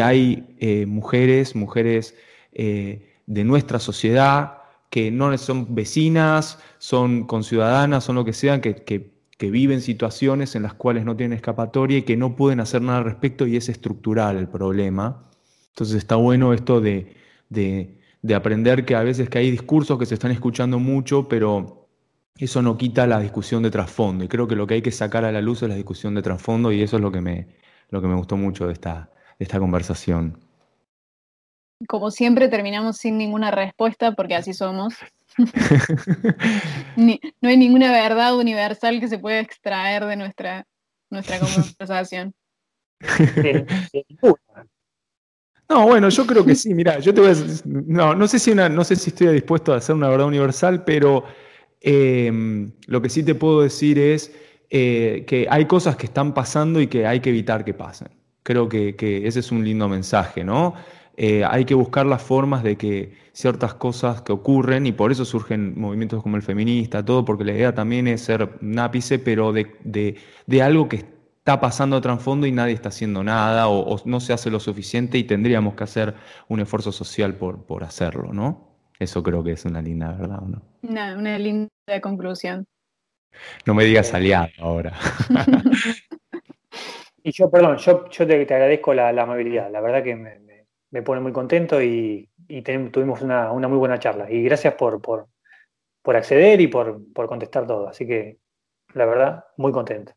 hay eh, mujeres, mujeres eh, de nuestra sociedad que no son vecinas, son conciudadanas, son lo que sean, que, viven situaciones en las cuales no tienen escapatoria y que no pueden hacer nada al respecto y es estructural el problema. Entonces está bueno esto de de aprender que a veces que hay discursos que se están escuchando mucho, pero eso no quita la discusión de trasfondo. Y creo que lo que hay que sacar a la luz es la discusión de trasfondo y eso es lo que me, lo que me gustó mucho de esta, de esta conversación. Como siempre terminamos sin ninguna respuesta porque así somos. no hay ninguna verdad universal que se pueda extraer de nuestra, nuestra conversación. No, bueno, yo creo que sí, mira, yo te voy a decir, no, no sé si una, no sé si estoy dispuesto a hacer una verdad universal, pero em, lo que sí te puedo decir es eh, que hay cosas que están pasando y que hay que evitar que pasen. Creo que, ese es un lindo mensaje, ¿no? Eh, hay que buscar las formas de que ciertas cosas que ocurren, y por eso surgen movimientos como el feminista, todo, porque la idea también es ser un ápice, pero de, de, de algo que está pasando a trasfondo y nadie está haciendo nada o, no se hace lo suficiente y tendríamos que hacer un esfuerzo social por, por hacerlo, ¿no? Eso creo que es una linda verdad, ¿no? Una, una linda conclusión. No me digas aliado ahora. y yo, perdón, yo, yo te, agradezco la, amabilidad. La verdad que me, pone muy contento y, tuvimos una, muy buena charla. Y gracias por, por, por acceder y por, por contestar todo. Así que, la verdad, muy contento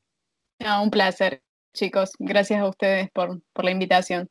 un placer, chicos. Gracias a ustedes por, por la invitación.